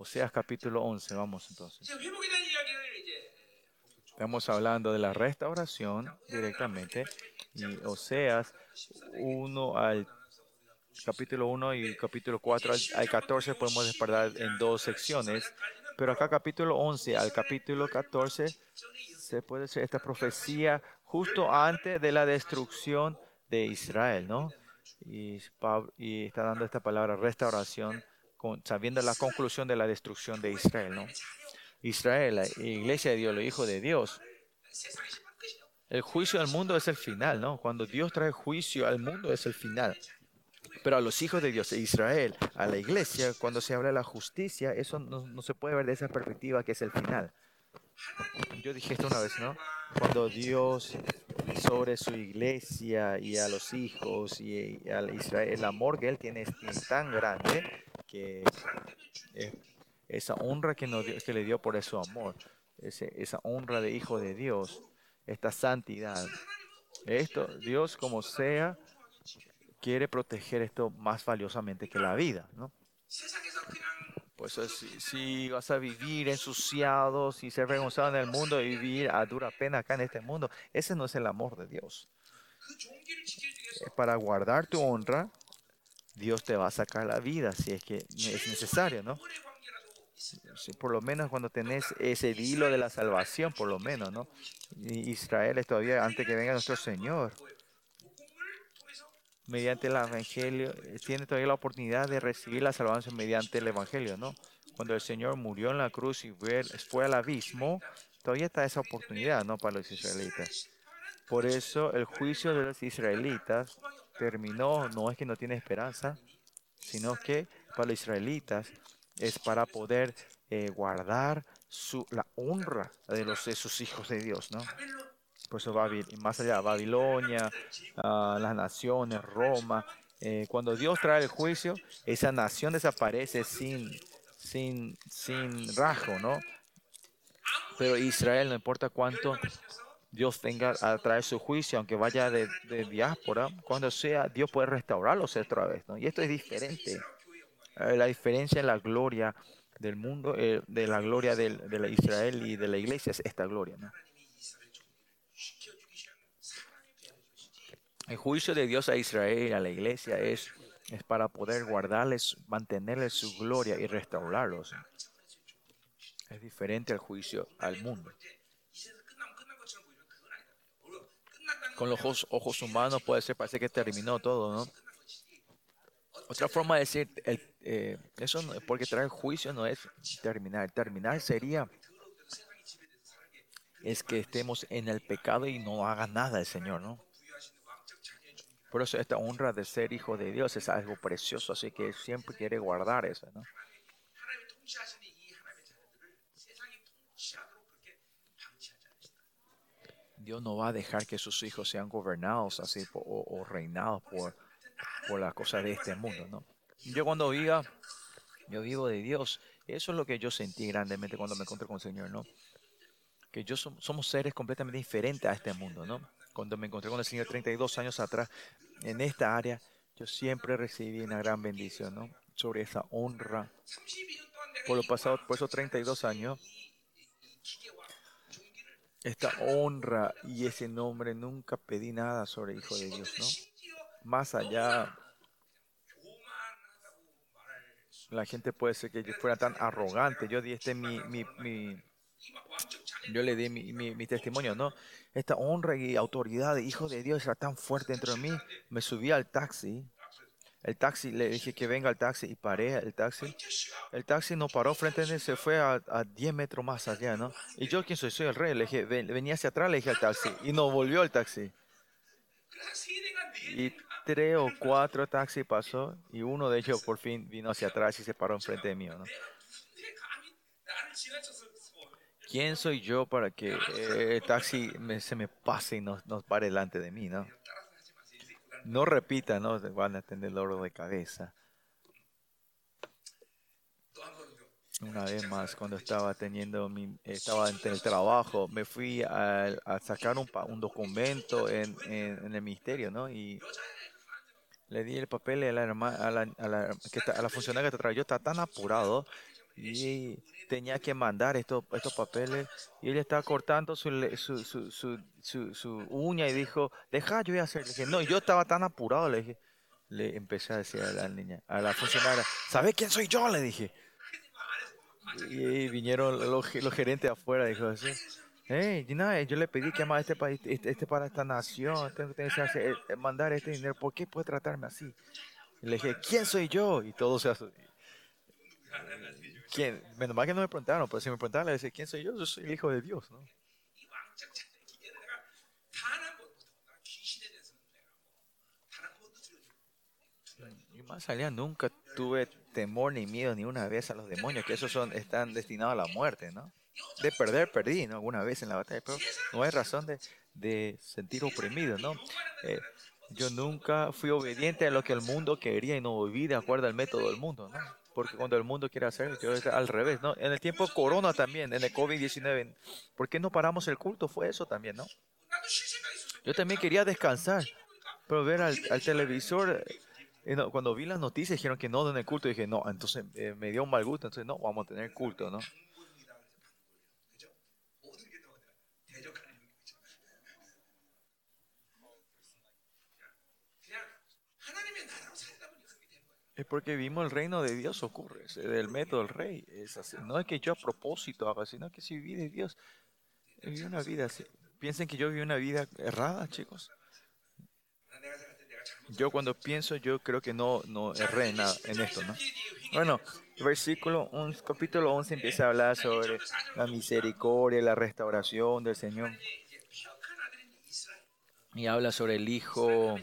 Oseas capítulo 11, vamos entonces. Estamos hablando de la restauración directamente. Y Oseas 1 al capítulo 1 y capítulo 4 al 14 podemos despertar en dos secciones. Pero acá capítulo 11 al capítulo 14 se puede hacer esta profecía justo antes de la destrucción de Israel, ¿no? Y, y está dando esta palabra restauración, sabiendo la conclusión de la destrucción de Israel, ¿no? Israel, la iglesia de Dios, los hijos de Dios. El juicio del mundo es el final, ¿no? Cuando Dios trae juicio al mundo es el final. Pero a los hijos de Dios, a Israel, a la iglesia, cuando se habla de la justicia, eso no, no se puede ver de esa perspectiva que es el final. Yo dije esto una vez, ¿no? Cuando Dios sobre su iglesia y a los hijos y a Israel, el amor que Él tiene es tan grande que esa honra que, nos que le dio por su amor, esa honra de hijo de Dios, esta santidad. Esto, Dios como sea, quiere proteger esto más valiosamente que la vida, ¿no? Pues si, vas a vivir ensuciado, si ser vergonzado en el mundo y vivir a dura pena acá en este mundo, ese no es el amor de Dios. Para guardar tu honra, Dios te va a sacar la vida si es que es necesario, ¿no? por lo menos cuando tenés ese hilo de la salvación, por lo menos, ¿no? Israel es todavía antes que venga nuestro Señor mediante el Evangelio, eh, tiene todavía la oportunidad de recibir la salvación mediante el Evangelio, ¿no? Cuando el Señor murió en la cruz y fue al abismo, todavía está esa oportunidad, ¿no? Para los israelitas. Por eso el juicio de los israelitas terminó, no es que no tiene esperanza, sino que para los israelitas es para poder eh, guardar su, la honra de, los, de sus hijos de Dios, ¿no? Por eso más allá, Babilonia, ah, las naciones, Roma. Eh, cuando Dios trae el juicio, esa nación desaparece sin, sin, sin rasgo, ¿no? Pero Israel, no importa cuánto Dios venga a traer su juicio, aunque vaya de, diáspora, cuando sea, Dios puede restaurarlos otra vez. Y esto es diferente. Eh, la diferencia en la gloria del mundo, eh, de la gloria de Israel y de la iglesia es esta gloria, ¿no? El juicio de Dios a Israel, a la iglesia, es, es para poder guardarles, mantenerles su gloria y restaurarlos. Es diferente al juicio al mundo. Con los ojos, humanos puede ser, parece que terminó todo, ¿no? Otra forma de decir, el, eh, eso porque traer juicio no es terminar. Terminar sería es que estemos en el pecado y no haga nada el Señor, ¿no? Por eso esta honra de ser hijo de Dios es algo precioso, así que siempre quiere guardar eso, ¿no? Dios no va a dejar que sus hijos sean gobernados así o, reinados por, por las cosas de este mundo, ¿no? Yo cuando viva, yo vivo de Dios. Eso es lo que yo sentí grandemente cuando me encontré con el Señor, ¿no? Que yo somos seres completamente diferentes a este mundo, ¿no? cuando me encontré con el Señor 32 años atrás, en esta área, yo siempre recibí una gran bendición, ¿no? Sobre esa honra. Por lo pasado, por esos 32 años, esta honra y ese nombre, nunca pedí nada sobre Hijo de Dios, ¿no? Más allá, la gente puede ser que yo fuera tan arrogante. Yo di este mi, mi, mi yo le di mi, mi, testimonio, ¿no? Esta honra y autoridad de hijo de Dios era tan fuerte dentro de mí. Me subí al taxi. El taxi, le dije que venga al taxi y paré el taxi. El taxi no paró frente a mí, se fue a, a 10 metros más allá, ¿no? Y yo, ¿quién soy? Soy el rey. Le dije, venía hacia atrás, le dije al taxi. Y no volvió el taxi. Y tres o cuatro taxis pasó y uno de ellos por fin vino hacia atrás y se paró enfrente de mí, ¿no? ¿Quién soy yo para que eh, el taxi se me pase y no, pare delante de mí, no? No repita, ¿no? Van a tener dolor de cabeza. Una vez más, cuando estaba teniendo mi, estaba en el trabajo, me fui a, sacar un, un documento en, en, el ministerio, ¿no? Y le di el papel a la, a la, a la, que a la funcionaria que te trajo. Yo estaba tan apurado y tenía que mandar estos, estos papeles y él estaba cortando su, su, su, su, uña y dijo, deja, yo voy a hacer. Le dije, no, yo estaba tan apurado, le dije, le empecé a decir a la niña, a la funcionaria, ¿sabes quién soy yo? Le dije. Y vinieron los, los gerentes afuera, dijo así. Hey, yo le pedí que amara este país, este, este, para esta nación, tengo que hacer, eh, mandar este dinero, ¿por qué puede tratarme así? Y le dije, ¿quién soy yo? Y todos se ¿Quién? Menos mal que no me preguntaron, pero si me preguntaron, le decía, ¿quién soy yo? Yo soy el hijo de Dios, ¿no? Y más allá, nunca tuve temor ni miedo ni una vez a los demonios, que esos son, están destinados a la muerte, ¿no? De perder, perdí, ¿no? Alguna vez en la batalla, pero no hay razón de, de sentir oprimido, ¿no? Eh, yo nunca fui obediente a lo que el mundo quería y no viví de acuerdo al método del mundo, ¿no? Porque cuando el mundo quiere hacer, yo es al revés, ¿no? En el tiempo corona también, en el COVID-19, ¿por qué no paramos el culto? Fue eso también, ¿no? Yo también quería descansar, pero ver al, televisor, eh, cuando vi las noticias dijeron que no en el culto, dije, no, entonces eh, me dio un mal gusto, entonces no, vamos a tener culto, ¿no? Es porque vimos el reino de Dios ocurre, es el método del rey. Es así. No es que yo a propósito haga, sino que si viví de Dios, viví una vida así. Piensen que yo viví una vida errada, chicos. Yo cuando pienso, yo creo que no, no erré nada en esto, ¿no? Bueno, versículo, un, capítulo 11 empieza a hablar sobre la misericordia, la restauración del Señor. Y habla sobre el Hijo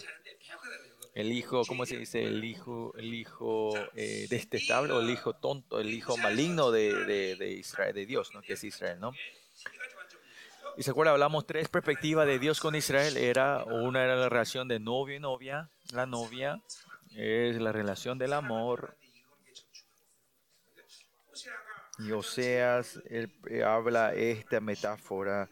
el hijo, ¿cómo se dice? El hijo, el hijo eh, detestable o el hijo tonto, el hijo maligno de, de, Israel, de Dios, ¿no? Que es Israel, ¿no? Y se acuerda, hablamos tres perspectivas de Dios con Israel. Era, una era la relación de novio y novia. La novia es la relación del amor. Y Oseas él, eh, habla esta metáfora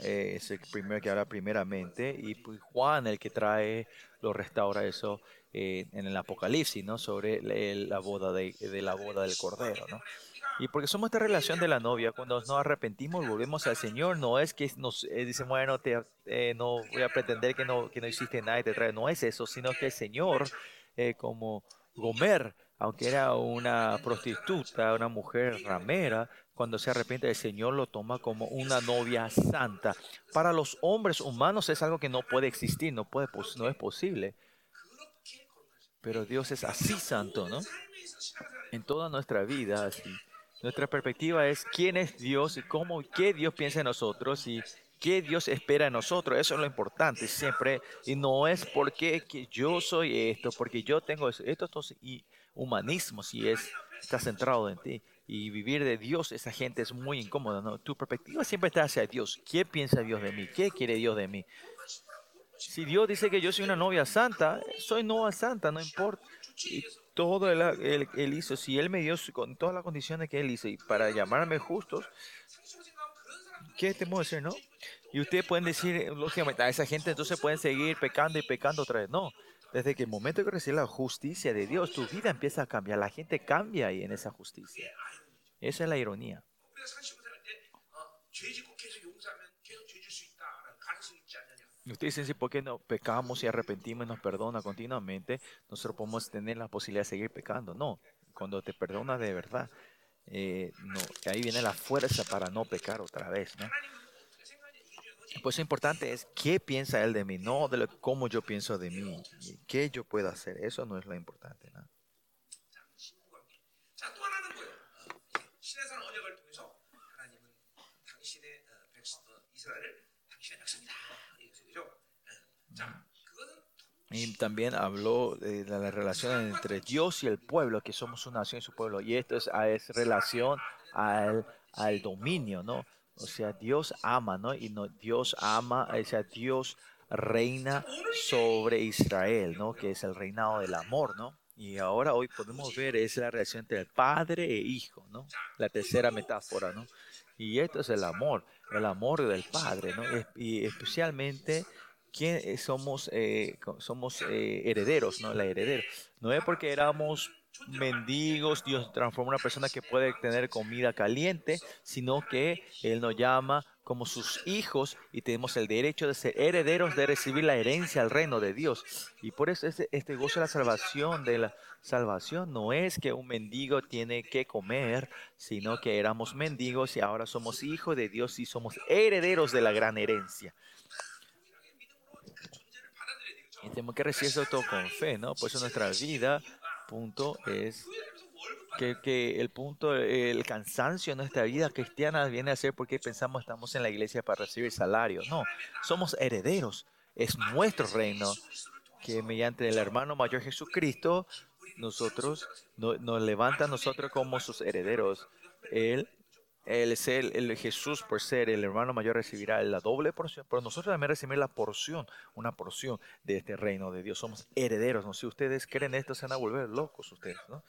es el primero que habla primeramente, y pues Juan el que trae, lo restaura eso eh, en el Apocalipsis, ¿no? Sobre la boda de, la boda del Cordero, ¿no? Y porque somos esta relación de la novia, cuando nos arrepentimos, volvemos al Señor, no es que nos eh, bueno, te, no voy a pretender que no, que no hiciste nada y te trae, no es eso, sino que el Señor, como Gomer, aunque era una prostituta, una mujer ramera, cuando se arrepiente, el Señor lo toma como una novia santa. Para los hombres humanos es algo que no puede existir, no, puede, no es posible. Pero Dios es así santo, ¿no? En toda nuestra vida, así. Nuestra perspectiva es quién es Dios y cómo, qué Dios piensa en nosotros y qué Dios espera en nosotros. Eso es lo importante siempre. Y no es porque que yo soy esto, porque yo tengo eso. Esto es humanismo, si es, está centrado en ti y vivir de Dios, esa gente es muy incómoda. ¿no? Tu perspectiva siempre está hacia Dios. ¿Qué piensa Dios de mí? ¿Qué quiere Dios de mí? Si Dios dice que yo soy una novia santa, soy novia santa, no importa. Y todo él, él, hizo, si Él me dio con todas las condiciones que Él hizo y para llamarme justos, ¿qué tenemos que hacer, no? Y ustedes pueden decir, lógicamente, a esa gente entonces pueden seguir pecando y pecando otra vez. No, desde que el momento que recibes la justicia de Dios, tu vida empieza a cambiar, la gente cambia ahí en esa justicia. Esa es la ironía. Ustedes dicen, ¿por qué no pecamos y arrepentimos y nos perdona continuamente? Nosotros podemos tener la posibilidad de seguir pecando. No, cuando te perdona de verdad, eh, no, ahí viene la fuerza para no pecar otra vez. ¿no? Pues lo importante es qué piensa él de mí, no de cómo yo pienso de mí, qué yo puedo hacer. Eso no es lo importante. ¿no? Y también habló de la relación entre Dios y el pueblo, que somos una nación y su pueblo. Y esto es, es relación al, al dominio, ¿no? O sea, Dios ama, ¿no? Y no, Dios ama, o sea, Dios reina sobre Israel, ¿no? Que es el reinado del amor, ¿no? Y ahora hoy podemos ver es la relación entre el padre e hijo, ¿no? La tercera metáfora, ¿no? Y esto es el amor, el amor del padre, ¿no? Y especialmente ¿quién somos, eh, somos eh, herederos, ¿no? La heredera. No es porque éramos mendigos, Dios transforma una persona que puede tener comida caliente, sino que Él nos llama como sus hijos y tenemos el derecho de ser herederos de recibir la herencia al reino de Dios. Y por eso este, gozo de la salvación, de la salvación, no es que un mendigo tiene que comer, sino que éramos mendigos y ahora somos hijos de Dios y somos herederos de la gran herencia. Y tenemos que recibir eso todo con fe, ¿no? Por nuestra vida, punto, es que, el punto, el cansancio en nuestra vida cristiana viene a ser porque pensamos estamos en la iglesia para recibir salario. No, somos herederos. Es nuestro reino que mediante el hermano mayor Jesucristo nosotros nos levanta nosotros como sus herederos. Él el, ser, el Jesús, por ser el hermano mayor, recibirá la doble porción, pero nosotros también recibimos la porción, una porción de este reino de Dios. Somos herederos, ¿no? Si ustedes creen esto, se van a volver locos ustedes, ¿no?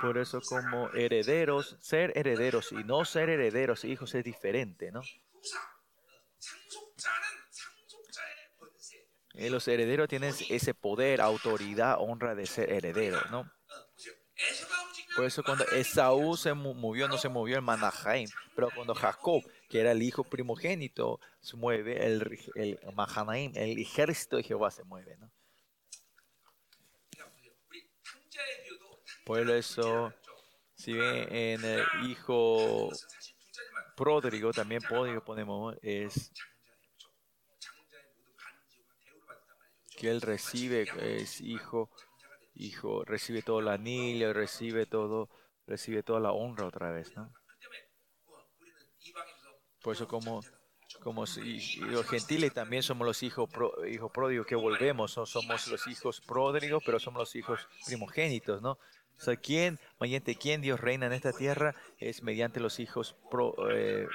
Por eso como herederos, ser herederos y no ser herederos, hijos, es diferente, ¿no? Eh, los herederos tienen ese poder, autoridad, honra de ser herederos, ¿no? Por eso cuando Esaú se movió, no se movió en Manahaim, pero cuando Jacob, que era el hijo primogénito, se mueve, el, el Mahanaim, el ejército de Jehová se mueve. ¿no? Por eso, si ven en el hijo pródigo, también pródigo ponemos, es que él recibe, es hijo hijo, recibe todo el anillo, recibe todo, recibe toda la honra otra vez, ¿no? Por eso como, como los gentiles también somos los hijos, hijos pródigos que volvemos, ¿no? somos los hijos pródigos, pero somos los hijos primogénitos, ¿no? O sea, ¿quién, mediante quién Dios reina en esta tierra? Es mediante los hijos eh,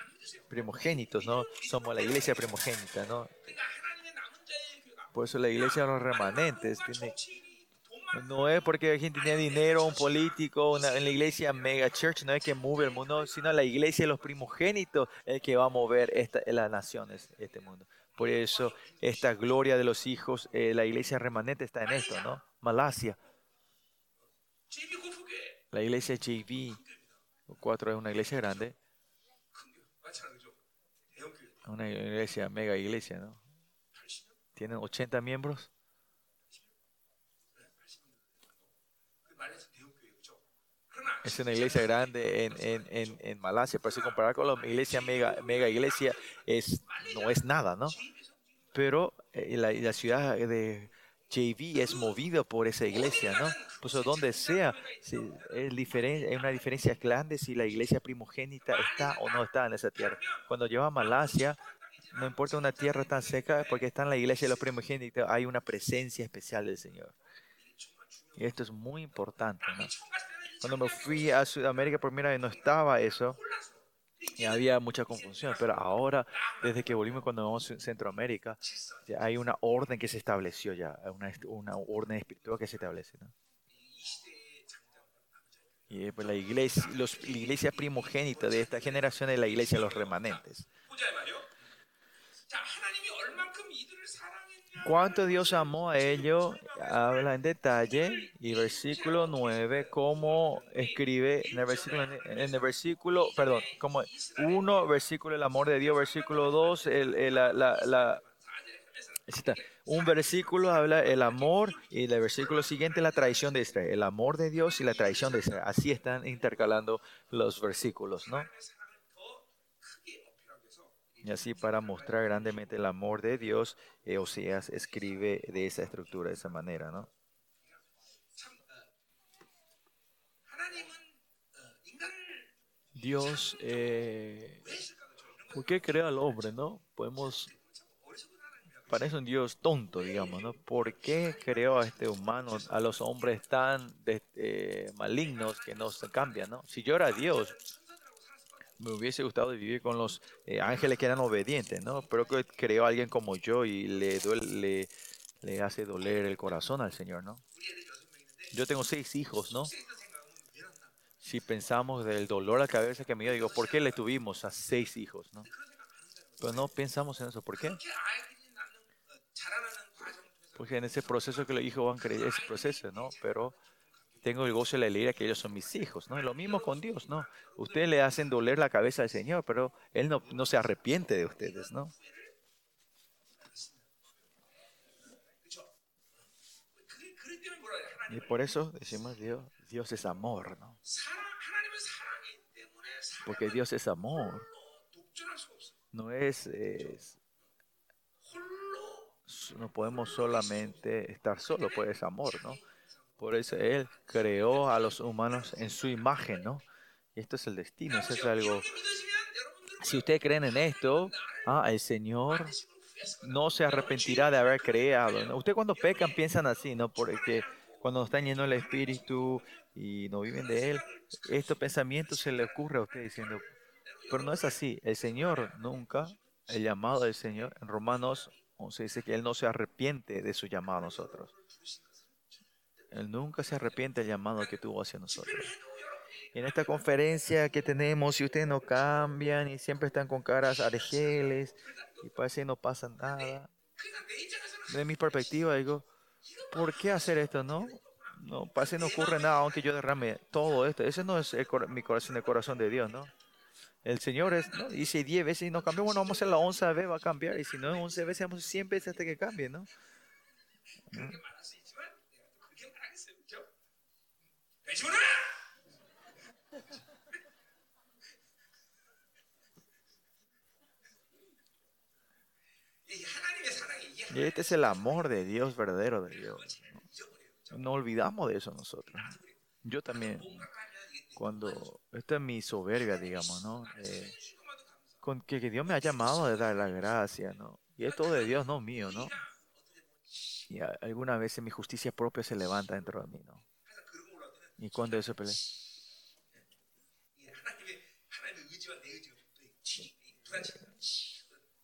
primogénitos, ¿no? Somos la iglesia primogénita, ¿no? Por eso la iglesia de los remanentes tiene, no es porque alguien tiene dinero, un político, una, en la iglesia mega church, no es que mueve el mundo, sino la iglesia de los primogénitos el que va a mover esta, las naciones, este mundo. Por eso, esta gloria de los hijos, eh, la iglesia remanente está en esto, ¿no? Malasia. La iglesia JV, cuatro es una iglesia grande. Una iglesia, mega iglesia, ¿no? Tienen 80 miembros. Es una iglesia grande en, en, en, en Malasia, pero si comparar con la iglesia mega, mega iglesia, es, no es nada, ¿no? Pero eh, la, ciudad de JV es movida por esa iglesia, ¿no? Pues donde sea, si es diferente, hay una diferencia grande si la iglesia primogénita está o no está en esa tierra. Cuando lleva a Malasia, no importa una tierra tan seca, porque está en la iglesia de los primogénitos, hay una presencia especial del Señor. Y esto es muy importante, ¿no? Cuando me fui a Sudamérica por primera vez no estaba eso y había mucha confusión, pero ahora, desde que volvimos cuando vamos a Centroamérica, ya hay una orden que se estableció ya, una, una orden espiritual que se establece. ¿no? Y pues la iglesia, los, la iglesia primogénita de esta generación es la iglesia de los remanentes. Cuánto Dios amó a ellos, habla en detalle, y versículo 9, cómo escribe en el versículo, en el versículo perdón, como 1, versículo el amor de Dios, versículo 2, el, la, la, un versículo habla el amor y el versículo siguiente la traición de Israel, el amor de Dios y la traición de Israel. Así están intercalando los versículos, ¿no? Y así para mostrar grandemente el amor de Dios, eh, Oseas escribe de esa estructura, de esa manera, ¿no? Dios, eh, ¿por qué crea al hombre, no? Podemos, parece un Dios tonto, digamos, ¿no? ¿Por qué creó a este humano, a los hombres tan eh, malignos que no se cambian, no? Si yo era Dios, me hubiese gustado vivir con los eh, ángeles que eran obedientes, ¿no? Pero que creó a alguien como yo y le, duele, le, hace doler el corazón al Señor, ¿no? Yo tengo seis hijos, ¿no? Si pensamos del dolor a la cabeza que me dio, digo, ¿por qué le tuvimos a seis hijos, no? Pero no pensamos en eso, ¿por qué? Porque en ese proceso que los hijos van a creer, ese proceso, ¿no? Pero tengo el gozo y la alegría que ellos son mis hijos, ¿no? Y lo mismo con Dios, ¿no? Ustedes le hacen doler la cabeza al Señor, pero Él no, no se arrepiente de ustedes, ¿no? Y por eso decimos Dios, Dios es amor, ¿no? Porque Dios es amor. No es, no podemos solamente estar solos, pues es amor, ¿no? Por eso Él creó a los humanos en su imagen, ¿no? Y esto es el destino, eso es algo... Si ustedes creen en esto, ah, el Señor no se arrepentirá de haber creado. ¿no? Ustedes cuando pecan piensan así, ¿no? Porque cuando están llenos del Espíritu y no viven de Él, estos pensamientos se le ocurre a ustedes diciendo, pero no es así. El Señor nunca, el llamado del Señor, en Romanos 11 dice que Él no se arrepiente de su llamado a nosotros. Él nunca se arrepiente del llamado que tuvo hacia nosotros. Y en esta conferencia que tenemos, si ustedes no cambian y siempre están con caras argeles y parece que no pasa nada, de mi perspectiva digo, ¿por qué hacer esto, no? No, parece que no ocurre nada aunque yo derrame todo esto. Ese no es mi corazón, el corazón de Dios, ¿no? El Señor es, ¿no? dice 10 veces y no cambió, bueno, vamos a hacer la 11 vez, va a cambiar. Y si no, 11 veces, vamos 100 veces hasta que cambie, ¿no? Y este es el amor de Dios, verdadero de Dios. No, olvidamos de eso nosotros. Yo también, cuando, esta es mi soberbia, digamos, ¿no? Eh, con que, Dios me ha llamado de dar la gracia, ¿no? Y es todo de Dios, no mío, ¿no? Y algunas veces mi justicia propia se levanta dentro de mí, ¿no? Y cuando eso pelea.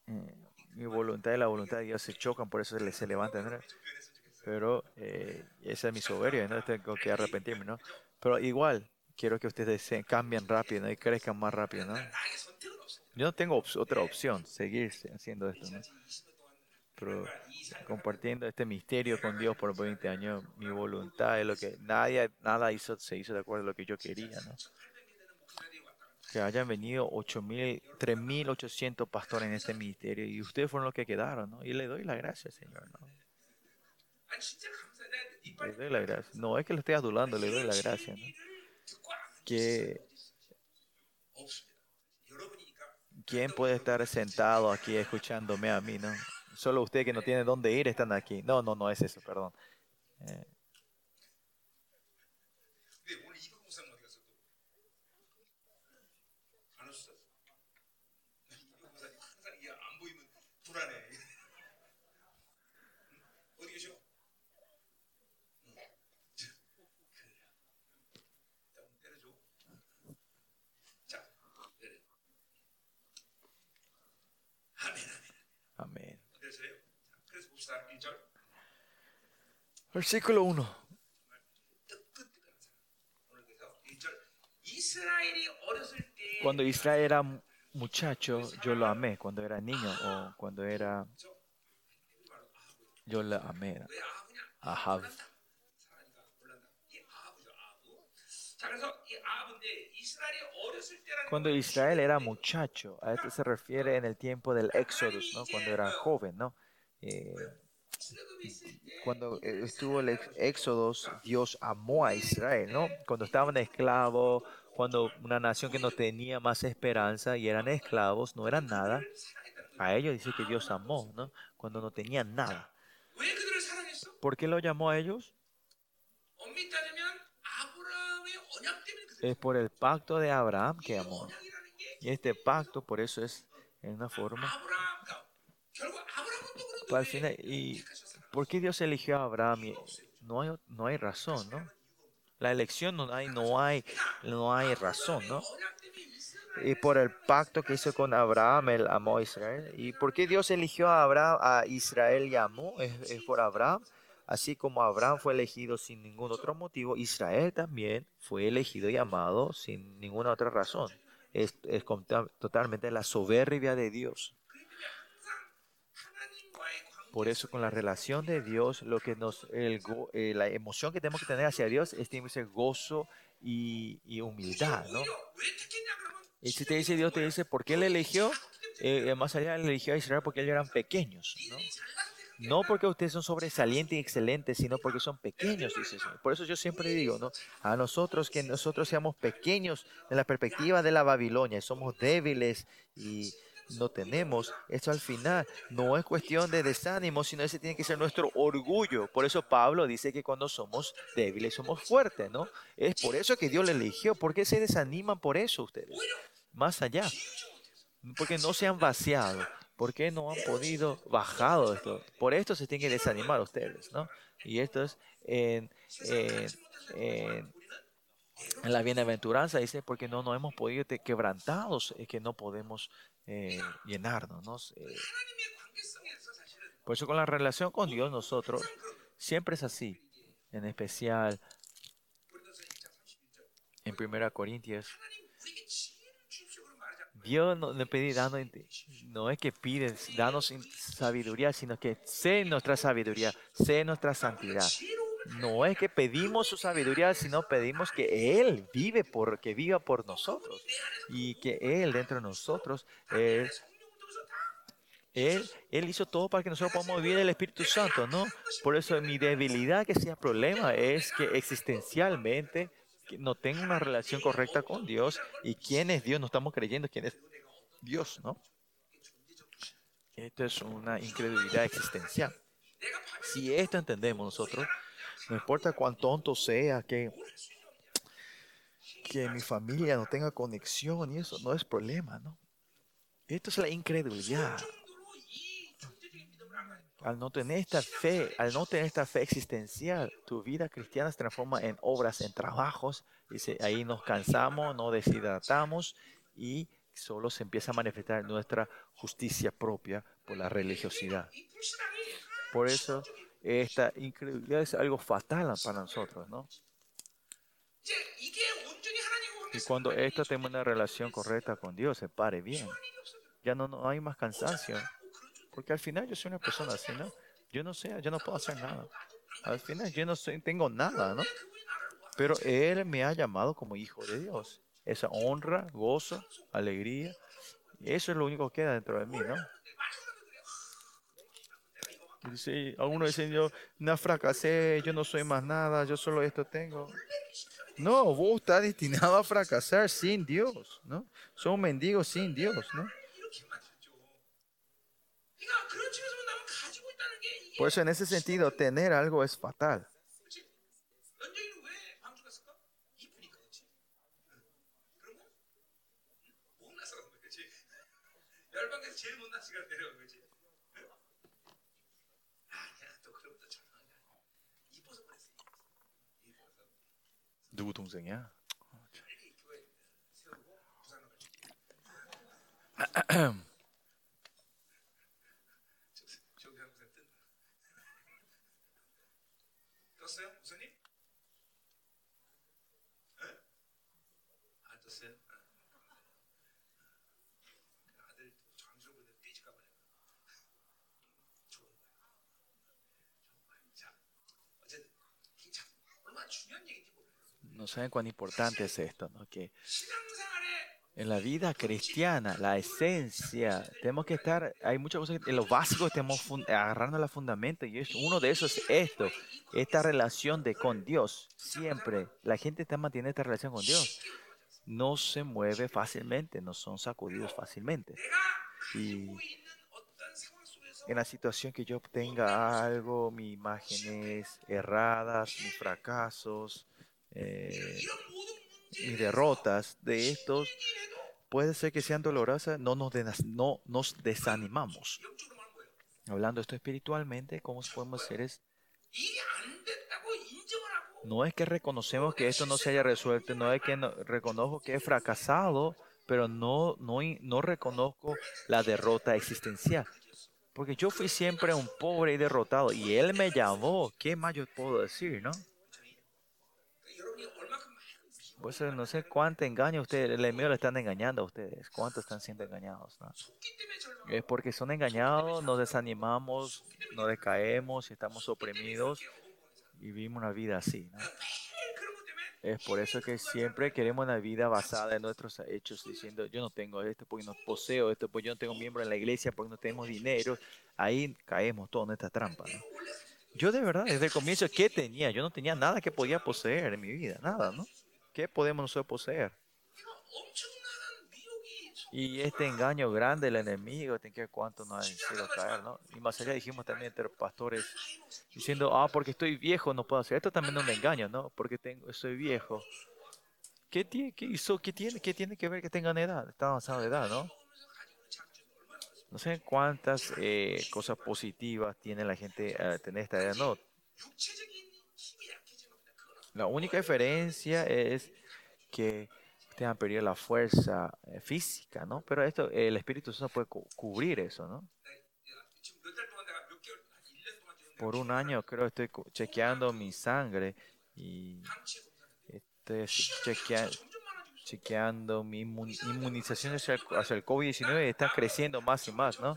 Eh, mi voluntad y la voluntad de Dios se chocan, por eso se, se levantan. Pero eh, esa es mi soberbia, ¿no? Tengo que arrepentirme, ¿no? Pero igual, quiero que ustedes se cambien rápido ¿no? y crezcan más rápido, ¿no? Yo no tengo otra opción, seguir haciendo esto, ¿no? Pero compartiendo este misterio con Dios por 20 años, mi voluntad es lo que nadie, nada hizo, se hizo de acuerdo a lo que yo quería, ¿no? Que hayan venido 3.800 pastores en este ministerio y ustedes fueron los que quedaron, ¿no? Y le doy la gracia, Señor, ¿no? Le doy la gracia. No es que lo esté adulando, le doy la gracia, ¿no? ¿Quién puede estar sentado aquí escuchándome a mí, no? Solo usted que no tiene dónde ir están aquí. No, no, no es eso, perdón. Eh, Versículo 1. Cuando Israel era muchacho, yo lo amé. Cuando era niño o cuando era... Yo la amé. Ahab. Cuando Israel era muchacho, a esto se refiere en el tiempo del Éxodo, ¿no? cuando era joven, ¿no? Eh, cuando eh, estuvo el éxodo, Dios amó a Israel, ¿no? Cuando estaban esclavos, cuando una nación que no tenía más esperanza y eran esclavos, no eran nada, a ellos dice que Dios amó, ¿no? Cuando no tenían nada. ¿Por qué lo llamó a ellos? Es por el pacto de Abraham que amó. Y este pacto, por eso es en una forma ¿Y por qué Dios eligió a Abraham? No hay, no hay razón, ¿no? La elección no hay, no hay, no hay razón, ¿no? Y por el pacto que hizo con Abraham, él amó a Israel. ¿Y por qué Dios eligió a, Abraham, a Israel y amó? Es, por Abraham. Así como Abraham fue elegido sin ningún otro motivo, Israel también fue elegido y amado sin ninguna otra razón. Es, es totalmente la soberbia de Dios. Por eso con la relación de Dios, lo que nos, el eh, la emoción que tenemos que tener hacia Dios es tiene que gozo y, y humildad, ¿no? Y si te dice Dios, te dice, ¿por qué le eligió? Eh, más allá, le eligió a Israel porque ellos eran pequeños, ¿no? No porque ustedes son sobresalientes y excelentes, sino porque son pequeños, dice Por eso yo siempre digo, ¿no? A nosotros, que nosotros seamos pequeños en la perspectiva de la Babilonia, somos débiles y no tenemos, esto al final no es cuestión de desánimo, sino ese tiene que ser nuestro orgullo. Por eso Pablo dice que cuando somos débiles somos fuertes, ¿no? Es por eso que Dios le eligió. ¿Por qué se desaniman por eso ustedes? Más allá. Porque no se han vaciado. ¿Por qué no han podido bajado esto? Por esto se tienen que desanimar ustedes, ¿no? Y esto es en, en, la bienaventuranza, dice, porque no nos hemos podido quebrantados, es que no podemos eh, llenarnos. Eh. Por eso con la relación con Dios nosotros siempre es así. En especial en 1 Corintios. Dios no le pedí dando, no es que pide, danos sabiduría, sino que sé nuestra sabiduría, sé nuestra santidad. No es que pedimos su sabiduría, sino pedimos que Él vive por, que viva por nosotros. Y que Él dentro de nosotros, Él, él, hizo todo para que nosotros podamos vivir el Espíritu Santo, ¿no? Por eso mi debilidad que sea problema es que existencialmente no tengo una relación correcta con Dios. ¿Y quién es Dios? No estamos creyendo quién es Dios, ¿no? Esto es una incredulidad existencial. Si esto entendemos nosotros, no importa cuán tonto sea, que, que mi familia no tenga conexión y eso no es problema, ¿no? Esto es la incredulidad. Al no tener esta fe, al no tener esta fe existencial, tu vida cristiana se transforma en obras, en trabajos. Dice, ahí nos cansamos, no deshidratamos y solo se empieza a manifestar nuestra justicia propia por la religiosidad. Por eso esta incredulidad es algo fatal para nosotros, ¿no? Y cuando esto tenga una relación correcta con Dios, se pare bien, ya no, no hay más cansancio. Porque al final yo soy una persona así, ¿no? Yo no sé, yo no puedo hacer nada. Al final yo no soy, tengo nada, ¿no? Pero Él me ha llamado como hijo de Dios. Esa honra, gozo, alegría. Eso es lo único que queda dentro de mí, ¿no? Dice, algunos dicen, yo no fracasé, yo no soy más nada, yo solo esto tengo. No, vos estás destinado a fracasar sin Dios, ¿no? Son mendigos sin Dios, ¿no? Por eso en ese sentido, tener algo es fatal. 누구 동생이야? saben cuán importante es esto, ¿no? Que en la vida cristiana, la esencia, tenemos que estar, hay muchas cosas, en lo básico estamos agarrando la fundamento y es, uno de esos es esto, esta relación de con Dios. Siempre la gente está manteniendo esta relación con Dios. No se mueve fácilmente, no son sacudidos fácilmente. Y en la situación que yo obtenga algo, mis imágenes erradas, mis fracasos, eh, y derrotas de estos puede ser que sean dolorosas, no nos, no nos desanimamos. Hablando esto espiritualmente, ¿cómo podemos ser? Es, no es que reconocemos que esto no se haya resuelto, no es que reconozco que he fracasado, pero no, no, no reconozco la derrota existencial. Porque yo fui siempre un pobre y derrotado y Él me llamó. ¿Qué más yo puedo decir, no? Pues no sé cuánto engaño ustedes, el enemigo le están engañando a ustedes, cuánto están siendo engañados. ¿no? Es porque son engañados, nos desanimamos, nos decaemos estamos oprimidos y vivimos una vida así. ¿no? Es por eso que siempre queremos una vida basada en nuestros hechos, diciendo yo no tengo esto porque no poseo esto, porque yo no tengo miembro en la iglesia, porque no tenemos dinero. Ahí caemos todos en esta trampa. Yo de verdad, desde el comienzo, ¿qué tenía? Yo no tenía nada que podía poseer en mi vida, nada, ¿no? ¿Qué podemos nosotros poseer? Y este engaño grande del enemigo, que cuánto nos ha sido caer, ¿no? Y más allá dijimos también entre pastores diciendo, ah, porque estoy viejo no puedo hacer. Esto también es un engaño, ¿no? Porque tengo, soy viejo. ¿Qué, tiene, qué, hizo, qué, tiene, ¿Qué tiene que ver que tengan edad? Están avanzados de edad, ¿no? No sé cuántas eh, cosas positivas tiene la gente al tener esta edad, no. La única diferencia es que ustedes han perdido la fuerza eh, física, ¿no? Pero esto, el Espíritu Santo puede cubrir eso, ¿no? Por un año creo estoy chequeando mi sangre y estoy chequeando, chequeando mi inmunización hacia el, el COVID-19 y está creciendo más y más, ¿no?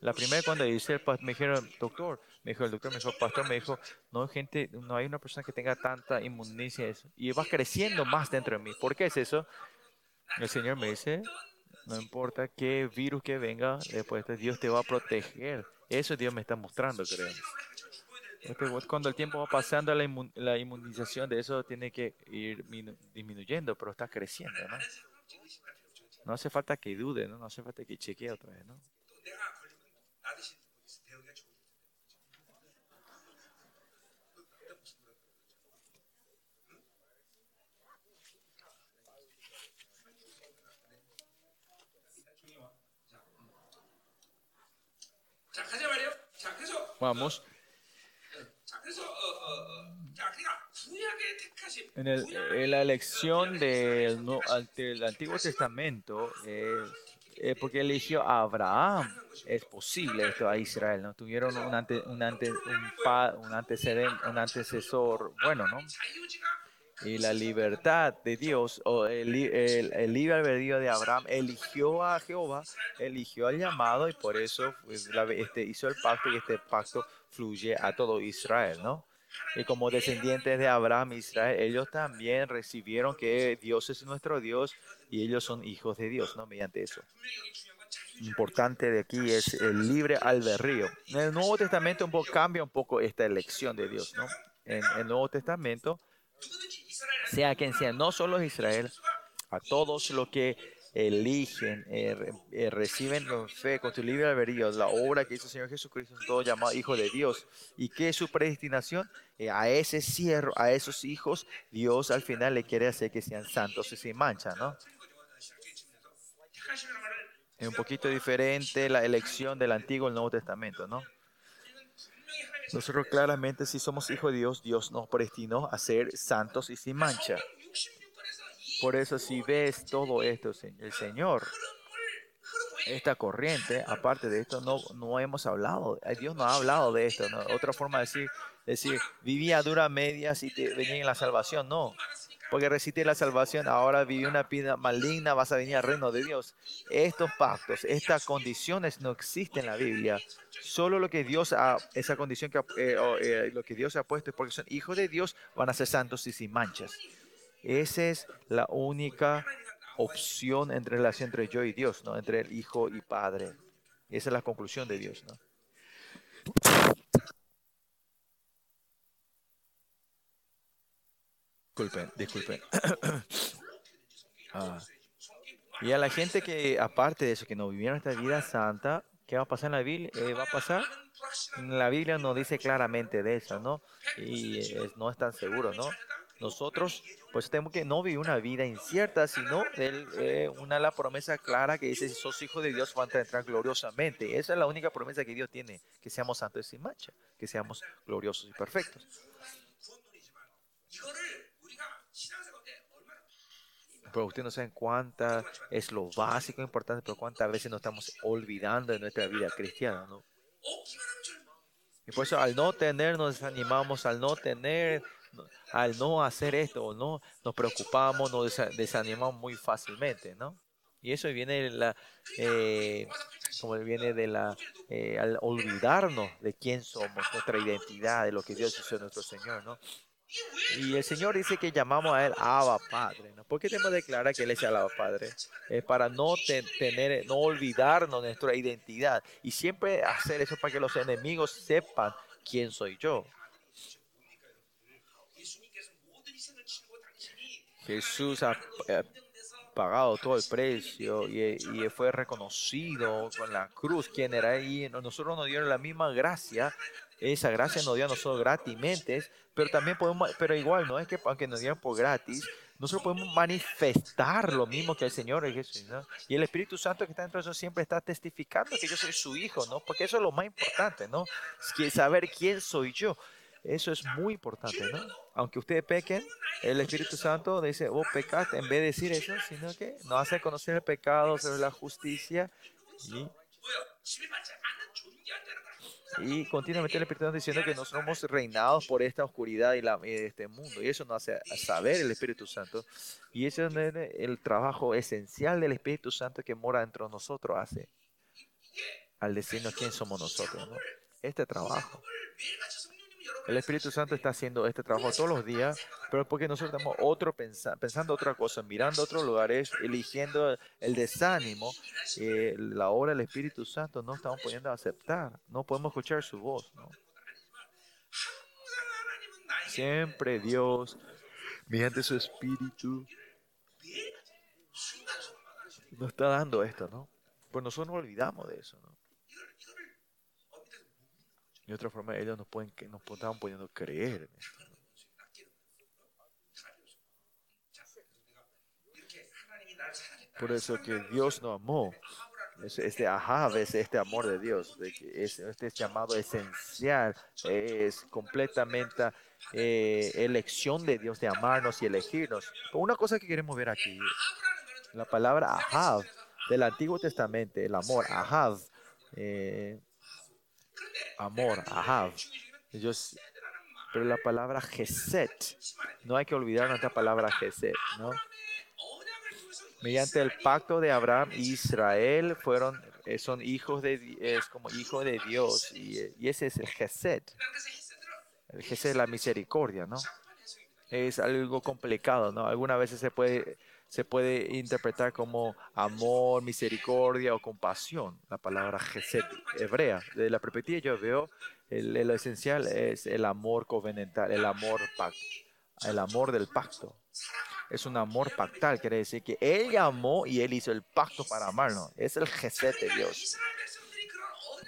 La primera cuando hice el me dijeron, doctor, me dijo el doctor, me dijo, pastor, me dijo, no gente, no hay una persona que tenga tanta inmunización y va creciendo más dentro de mí. ¿Por qué es eso? El Señor me dice, no importa qué virus que venga, después de Dios te va a proteger. Eso Dios me está mostrando, creo. Este, cuando el tiempo va pasando, la, inmunización de eso tiene que ir disminuyendo, pero está creciendo, ¿no? No hace falta que dude, ¿no? No hace falta que chequee otra vez. Vamos. En, el, la elección del, del Antiguo Testamento, eh, porque eligió a Abraham, es posible esto a Israel, ¿no? Tuvieron un, ante, un, ante, un, antecedente, un antecesor bueno, ¿no? Y la libertad de Dios, o el, el, el, libre albedrío de Abraham, eligió a Jehová, eligió al llamado y por eso pues, este, hizo el pacto y este pacto fluye a todo Israel, ¿no? Y como descendientes de Abraham, Israel, ellos también recibieron que Dios es nuestro Dios y ellos son hijos de Dios, ¿no? Mediante eso. Importante de aquí es el libre albedrío. En el Nuevo Testamento un poco, cambia un poco esta elección de Dios, ¿no? En el Nuevo Testamento, sea quien sea, no solo Israel, a todos los que eligen, eh, eh, reciben con fe, con tu libre albedrío, la obra que hizo el Señor Jesucristo, todo llamado Hijo de Dios. ¿Y qué es su predestinación? Eh, a ese cierro, a esos hijos, Dios al final le quiere hacer que sean santos y sin mancha, ¿no? Es un poquito diferente la elección del Antiguo y el Nuevo Testamento, ¿no? Nosotros claramente, si somos hijos de Dios, Dios nos predestinó a ser santos y sin mancha. Por eso si ves todo esto, el Señor, esta corriente, aparte de esto, no, no hemos hablado, Dios no ha hablado de esto. Otra forma de decir, decir, vivía dura medias y te venía en la salvación, no. Porque resiste la salvación, ahora viví una vida maligna, vas a venir al reino de Dios. Estos pactos, estas condiciones no existen en la Biblia. Solo lo que Dios ha, esa condición que eh, eh, lo que Dios ha puesto es porque son hijos de Dios, van a ser santos y sin manchas. Esa es la única opción entre relación entre yo y Dios, ¿no? Entre el Hijo y Padre. Esa es la conclusión de Dios, ¿no? Disculpen, disculpen. Ah. Y a la gente que, aparte de eso, que no vivieron esta vida santa, ¿qué va a pasar en la Biblia? Eh, ¿Va a pasar? La Biblia no dice claramente de eso, ¿no? Y no es tan seguro, ¿no? Nosotros, pues tenemos que no vivir una vida incierta, sino eh, una la promesa clara que dice, si sos hijos de Dios, van a entrar gloriosamente. Esa es la única promesa que Dios tiene, que seamos santos y sin mancha, que seamos gloriosos y perfectos. Pero ustedes no saben cuánta es lo básico, importante, pero cuántas veces nos estamos olvidando de nuestra vida cristiana, ¿no? Y por eso al no tener nos desanimamos, al no tener al no hacer esto, no nos preocupamos, nos desanimamos muy fácilmente, ¿no? Y eso viene de la, eh, como viene de la, eh, al olvidarnos de quién somos, nuestra identidad, de lo que Dios hizo nuestro Señor, ¿no? Y el Señor dice que llamamos a Él Abba Padre, ¿no? ¿Por qué tenemos que declarar que Él es el Abba Padre? Es para no tener, no olvidarnos de nuestra identidad y siempre hacer eso para que los enemigos sepan quién soy yo. Jesús ha eh, pagado todo el precio y, fue reconocido con la cruz quién era y nosotros nos dieron la misma gracia esa gracia nos dio a nosotros gratis, pero también podemos, pero igual no es que aunque nos dieron por gratis, nosotros podemos manifestar lo mismo que el Señor Jesús, ¿no? Y el Espíritu Santo que está dentro de nosotros siempre está testificando que yo soy su hijo, ¿no? Porque eso es lo más importante, ¿no? Es saber quién soy yo. Eso es muy importante, ¿no? Aunque ustedes pequen, el Espíritu Santo dice, oh, pecaste, en vez de decir eso, sino que nos hace conocer el pecado, sobre la justicia y y continuamente el Espíritu Santo diciendo que no somos reinados por esta oscuridad y, la, este mundo. Y eso nos hace saber el Espíritu Santo. Y ese es el trabajo esencial del Espíritu Santo que mora dentro de nosotros hace. Al decirnos quién somos nosotros. Este trabajo. El Espíritu Santo está haciendo este trabajo todos los días, pero porque nosotros estamos otro pensando otra cosa, mirando otros lugares, eligiendo el desánimo, eh, la obra del Espíritu Santo no estamos pudiendo aceptar, no podemos escuchar su voz. Siempre Dios, mediante su Espíritu, nos está dando esto, ¿no? Pues nosotros no olvidamos de eso, ¿no? De otra forma, ellos nos, pueden, nos estaban pudiendo creer en esto. Por eso que Dios nos amó. Este Ahab es este amor de Dios, de que es, este llamado esencial, es completamente eh, elección de Dios de amarnos y elegirnos. una cosa que queremos ver aquí, la palabra Ahab del Antiguo Testamento, el amor, Ahab, eh, amor, Ahav. Pero la palabra Geset, no hay que olvidar nuestra palabra Geset, ¿no? Mediante el pacto de Abraham y Israel fueron, eh, son hijos de, es como hijo de Dios y, y ese es el Geset. El Geset es la misericordia, ¿no? Es algo complicado, ¿no? Algunas veces se puede se puede interpretar como amor, misericordia o compasión, la palabra Gesed hebrea. Desde la perspectiva yo veo el, lo esencial es el amor covenantal, el amor, el amor del pacto. Es un amor pactal, quiere decir que Él amó y Él hizo el pacto para amarnos. Es el Gesed de Dios.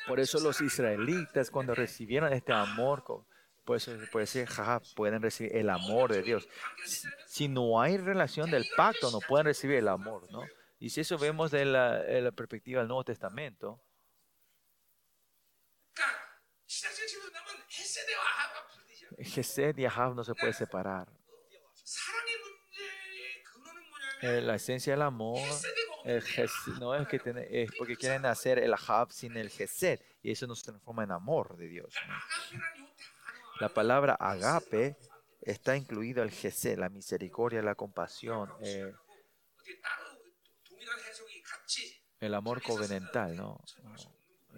Por eso los israelitas cuando recibieron este amor pues puede ser, jaja, pueden recibir el amor de Dios. Si, no hay relación del pacto, no pueden recibir el amor, ¿no? Y si eso vemos de la, perspectiva del Nuevo Testamento, Gesed y Ahab no se puede separar. Eh, la esencia del amor no es que es porque quieren hacer el Ahab sin el Gesed y eso no se transforma en amor de Dios. La palabra agape está incluido el gesed, la misericordia, la compasión, eh, el amor covenantal, ¿no?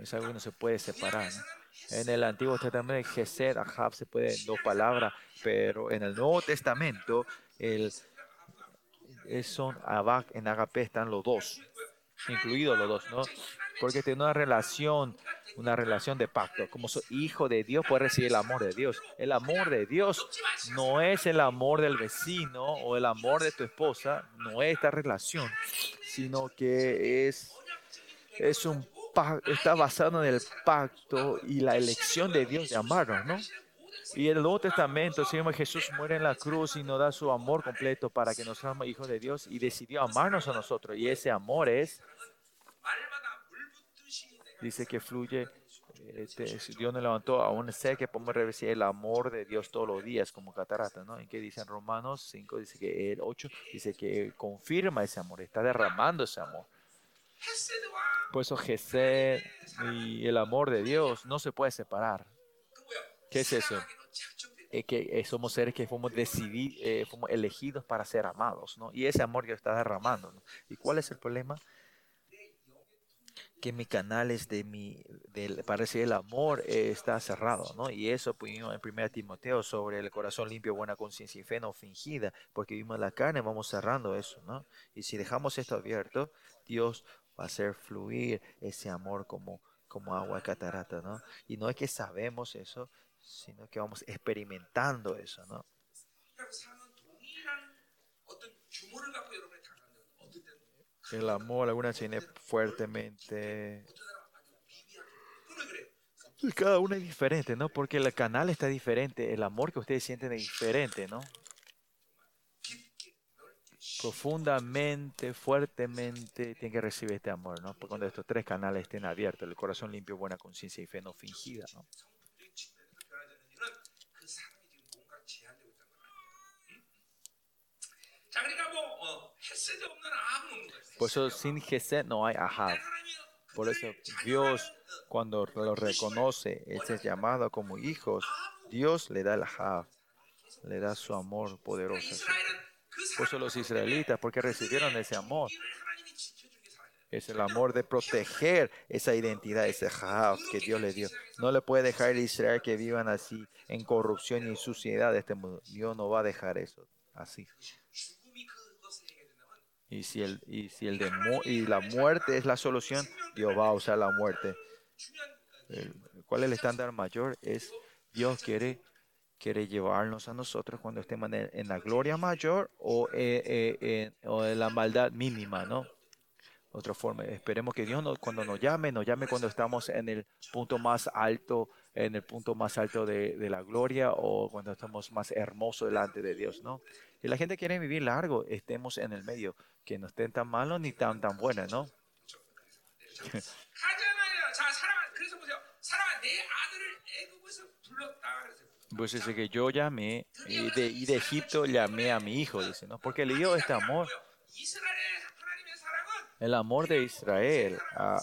Es algo que no se puede separar. En el Antiguo Testamento, gesed, agap se puede dos palabras, pero en el Nuevo Testamento, el, son abac, en agape están los dos, incluidos los dos, ¿no? Porque tiene una relación una relación de pacto. Como soy hijo de Dios, puedes recibir el amor de Dios. El amor de Dios no es el amor del vecino o el amor de tu esposa, no es esta relación, sino que es, es un está basado en el pacto y la elección de Dios de amarnos, ¿no? Y el Nuevo Testamento, Señor Jesús muere en la cruz y nos da su amor completo para que nos seamos hijos de Dios y decidió amarnos a nosotros. Y ese amor es dice que fluye, este, Dios nos levantó, aún sé que podemos recibir el amor de Dios todos los días como catarata, ¿no? Y que dice en Romanos 5, dice que el 8, dice que confirma ese amor, está derramando ese amor. Por eso Jesús y el amor de Dios no se puede separar. ¿Qué es eso? eh, que eh, somos seres que fuimos, decididos, eh, fuimos elegidos para ser amados, ¿no? Y ese amor Dios está derramando, ¿no? ¿Y cuál es el problema? Que mi canal es de mi, del, parece el amor está cerrado, ¿no? Y eso pudimos en 1 Timoteo sobre el corazón limpio, buena conciencia y fe no fingida, porque vimos la carne, vamos cerrando eso, ¿no? Y si dejamos esto abierto, Dios va a hacer fluir ese amor como, como agua de catarata, ¿no? Y no es que sabemos eso, sino que vamos experimentando eso, ¿no? El amor alguna tiene fuertemente. Y cada uno es diferente, ¿no? Porque el canal está diferente, el amor que ustedes sienten es diferente, ¿no? Profundamente, fuertemente, tienen que recibir este amor, ¿no? Porque cuando estos tres canales estén abiertos, el corazón limpio, buena conciencia y fe no fingida, ¿no? Por eso sin Gesed no hay Ahab. Por eso Dios cuando lo reconoce, ese llamado como hijos, Dios le da el Ahab, le da su amor poderoso. Por eso los israelitas, porque recibieron ese amor, es el amor de proteger esa identidad, ese Ahab que Dios le dio. No le puede dejar a Israel que vivan así en corrupción y suciedad de este mundo. Dios no va a dejar eso así. Y si, el, y si el y la muerte es la solución, Dios va a usar la muerte. ¿Cuál es el estándar mayor? Es Dios quiere, quiere llevarnos a nosotros cuando estemos en, la gloria mayor o, eh, eh, o en la maldad mínima, ¿no? Otra forma, esperemos que Dios cuando nos llame, nos llame cuando estamos en el punto más alto, en el punto más alto de, de la gloria o cuando estamos más hermosos delante de Dios, ¿no? Y la gente quiere vivir largo, estemos en el medio, que no estén tan malos ni tan tan buenos, ¿no? Pues dice que yo llamé y de, y de Egipto llamé a mi hijo, dice, ¿no? Porque le dio este amor. El amor de Israel a,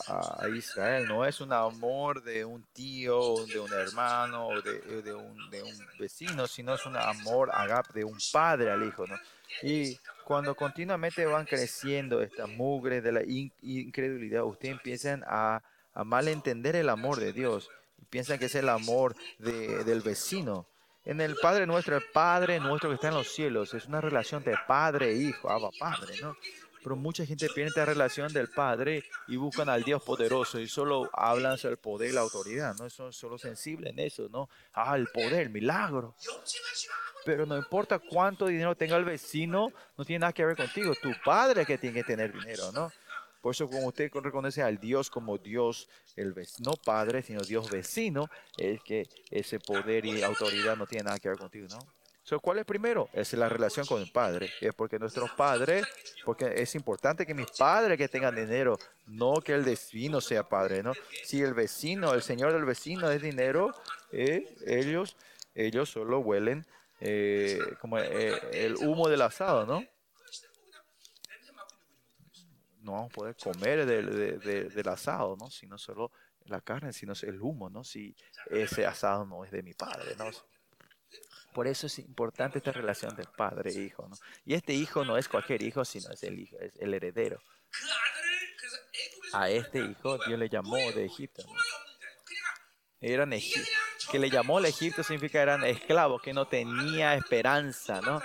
Israel no es un amor de un tío, de un hermano o de, un, de un, vecino, sino es un amor agap de un padre al hijo. ¿no? Y cuando continuamente van creciendo esta mugre de la incredulidad, ustedes empiezan a, malentender el amor de Dios y piensan que es el amor de, del vecino. En el Padre nuestro, el Padre nuestro que está en los cielos, es una relación de padre e hijo, Abba Padre, ¿no? Pero mucha gente pierde esta relación del Padre y buscan al Dios poderoso y solo hablan sobre el poder y la autoridad, ¿no? Son solo sensibles en eso, ¿no? Ah, el poder, el milagro. Pero no importa cuánto dinero tenga el vecino, no tiene nada que ver contigo. Tu padre es que tiene que tener dinero, ¿no? Por eso, como usted reconoce al Dios como Dios, el no padre, sino Dios vecino, es que ese poder y autoridad no tiene nada que ver contigo, ¿no? ¿Cuál es primero? Es la relación con el padre. Es porque nuestros padres, porque es importante que mis padres que tengan dinero, no que el vecino sea padre, ¿no? Si el vecino, el señor del vecino es dinero, eh, ellos, ellos solo huelen eh, como eh, el humo del asado, ¿no? No vamos a poder comer del, del asado, ¿no? Sino solo la carne, sino el humo, ¿no? Si ese asado no es de mi padre, ¿no? Por eso es importante esta relación de padre e hijo. ¿no? Y este hijo no es cualquier hijo, sino es el hijo, es el heredero. A este hijo Dios le llamó de Egipto. ¿no? Eran que le llamó de Egipto significa eran esclavos, que no tenía esperanza, ¿no?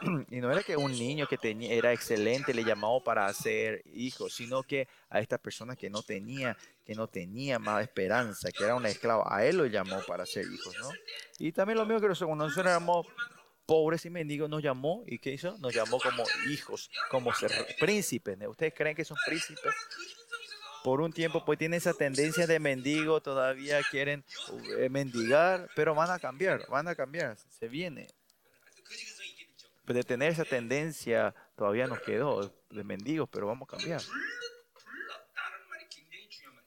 Y no era que un niño que tenía, era excelente le llamó para ser hijo, sino que a esta persona que no tenía, que no tenía más esperanza, que era un esclavo, a él lo llamó para ser hijos, ¿no? Y también lo mismo que nosotros, éramos pobres y mendigos, nos llamó, ¿y qué hizo? Nos llamó como hijos, como príncipes. ¿Ustedes creen que son príncipes? Por un tiempo, pues tienen esa tendencia de mendigo, todavía quieren eh, mendigar, pero van a cambiar, van a cambiar, se viene de tener esa tendencia todavía nos quedó de mendigos, pero vamos a cambiar.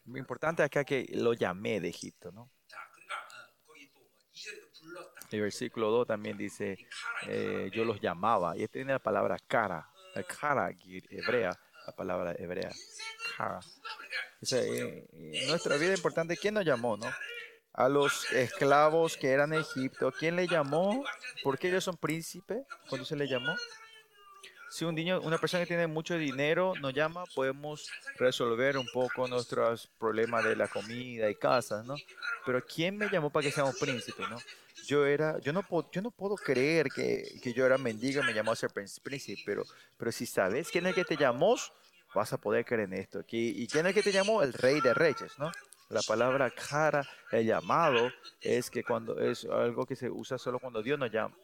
Lo importante acá que lo llamé de Egipto, ¿no? El versículo 2 también dice, eh, yo los llamaba. Y este tiene la palabra cara, la cara hebrea, la palabra hebrea, en nuestra vida importante, ¿quién nos llamó, no? a los esclavos que eran en Egipto, ¿quién le llamó? ¿Por qué ellos son príncipes? Cuando se le llamó. Si un niño, una persona que tiene mucho dinero nos llama, podemos resolver un poco nuestros problemas de la comida y casas, ¿no? Pero ¿quién me llamó para que seamos príncipes, no? Yo era, yo no puedo, yo no puedo creer que, que yo era mendiga y me llamó a ser príncipe, pero, pero si sabes quién es el que te llamó, vas a poder creer en esto. ¿Y quién es el que te llamó? El rey de reyes, ¿no? La palabra cara, el llamado, es que cuando es algo que se usa solo cuando Dios nos llama.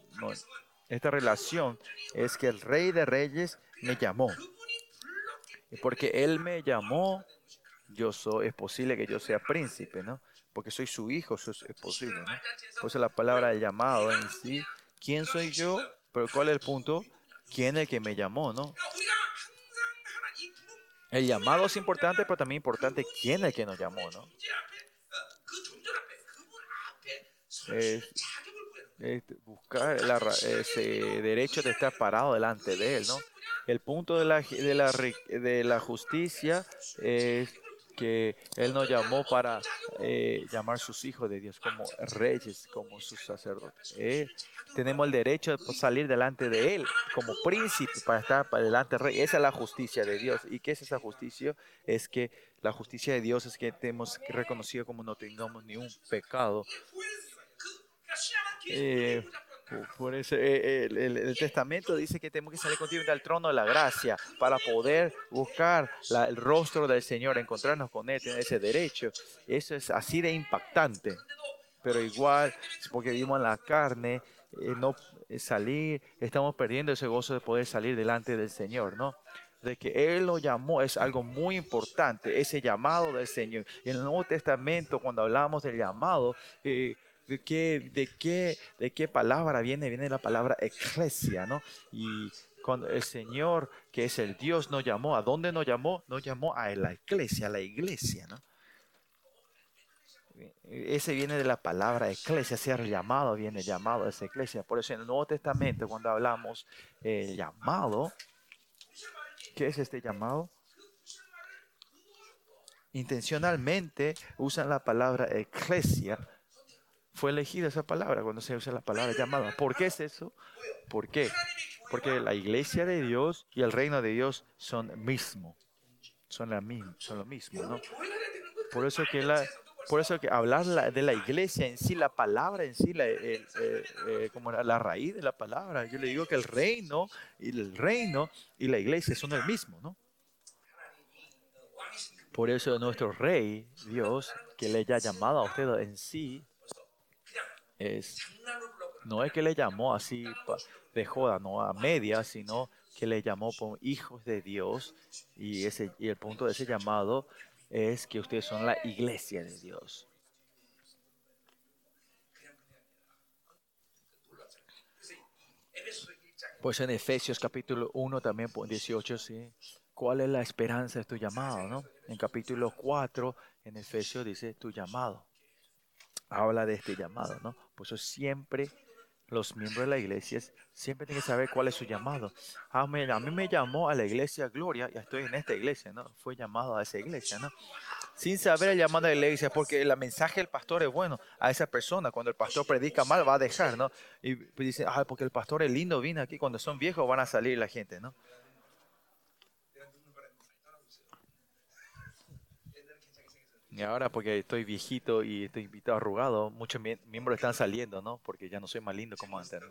Esta relación es que el rey de reyes me llamó. Y porque él me llamó, yo soy, es posible que yo sea príncipe, ¿no? Porque soy su hijo, eso es, posible, ¿no? Por eso la palabra llamado en sí, ¿quién soy yo? Pero ¿cuál es el punto? ¿Quién es el que me llamó, no? El llamado es importante, pero también importante quién es el que nos llamó, ¿no? Buscar ese derecho de estar parado delante de Él, ¿no? El punto de la, de la, de la justicia es que Él nos llamó para eh, llamar sus hijos de Dios como reyes, como sus sacerdotes. Eh, tenemos el derecho de salir delante de Él como príncipe para estar para delante del rey. Esa es la justicia de Dios. ¿Y qué es esa justicia? Es que la justicia de Dios es que tenemos reconocido como no tengamos ni un pecado. Eh, por eso eh, el, testamento dice que tenemos que salir contigo al trono de la gracia para poder buscar el rostro del Señor, encontrarnos con Él, tener ese derecho. Eso es así de impactante. Pero igual, porque vivimos en la carne, eh, no eh, salir, estamos perdiendo ese gozo de poder salir delante del Señor, ¿no? De que Él lo llamó es algo muy importante, ese llamado del Señor. En el Nuevo Testamento, cuando hablamos del llamado, eh, ¿De qué, de, qué, ¿De qué palabra viene? Viene la palabra eclesia, ¿no? Y cuando el Señor, que es el Dios, nos llamó, ¿a dónde nos llamó? Nos llamó a la iglesia, a la iglesia, ¿no? Ese viene de la palabra iglesia, ser llamado viene llamado a esa iglesia. Por eso en el Nuevo Testamento, cuando hablamos el llamado, ¿qué es este llamado? Intencionalmente usan la palabra iglesia fue elegida esa palabra cuando se usa la palabra llamada. ¿Por qué es eso? ¿Por qué? Porque la iglesia de Dios y el reino de Dios son mismo. Son, la misma, son lo mismo, ¿no? Por eso que la, por eso que hablar de la iglesia en sí, la palabra en sí, la, eh, como la, raíz de la palabra, yo le digo que el reino y el reino y la iglesia son el mismo, ¿no? Por eso nuestro rey, Dios, que le haya llamado a usted en sí, es, no es que le llamó así de joda, no a media, sino que le llamó por hijos de Dios y, ese, y el punto de ese llamado es que ustedes son la iglesia de Dios. Pues en Efesios capítulo 1 también 18, ¿sí? ¿Cuál es la esperanza de tu llamado? ¿no? En capítulo 4, en Efesios dice tu llamado habla de este llamado, ¿no? Por eso siempre los miembros de la iglesia siempre tienen que saber cuál es su llamado. A mí, a mí me llamó a la iglesia Gloria, ya estoy en esta iglesia, ¿no? Fue llamado a esa iglesia, ¿no? Sin saber el llamado de la iglesia, porque el mensaje del pastor es bueno a esa persona. Cuando el pastor predica mal, va a dejar, ¿no? Y dice, ah, porque el pastor es lindo, vino aquí. Cuando son viejos, van a salir la gente, ¿no? Y ahora porque estoy viejito y estoy invitado arrugado, muchos miembros están saliendo, ¿no? Porque ya no soy más lindo como antes.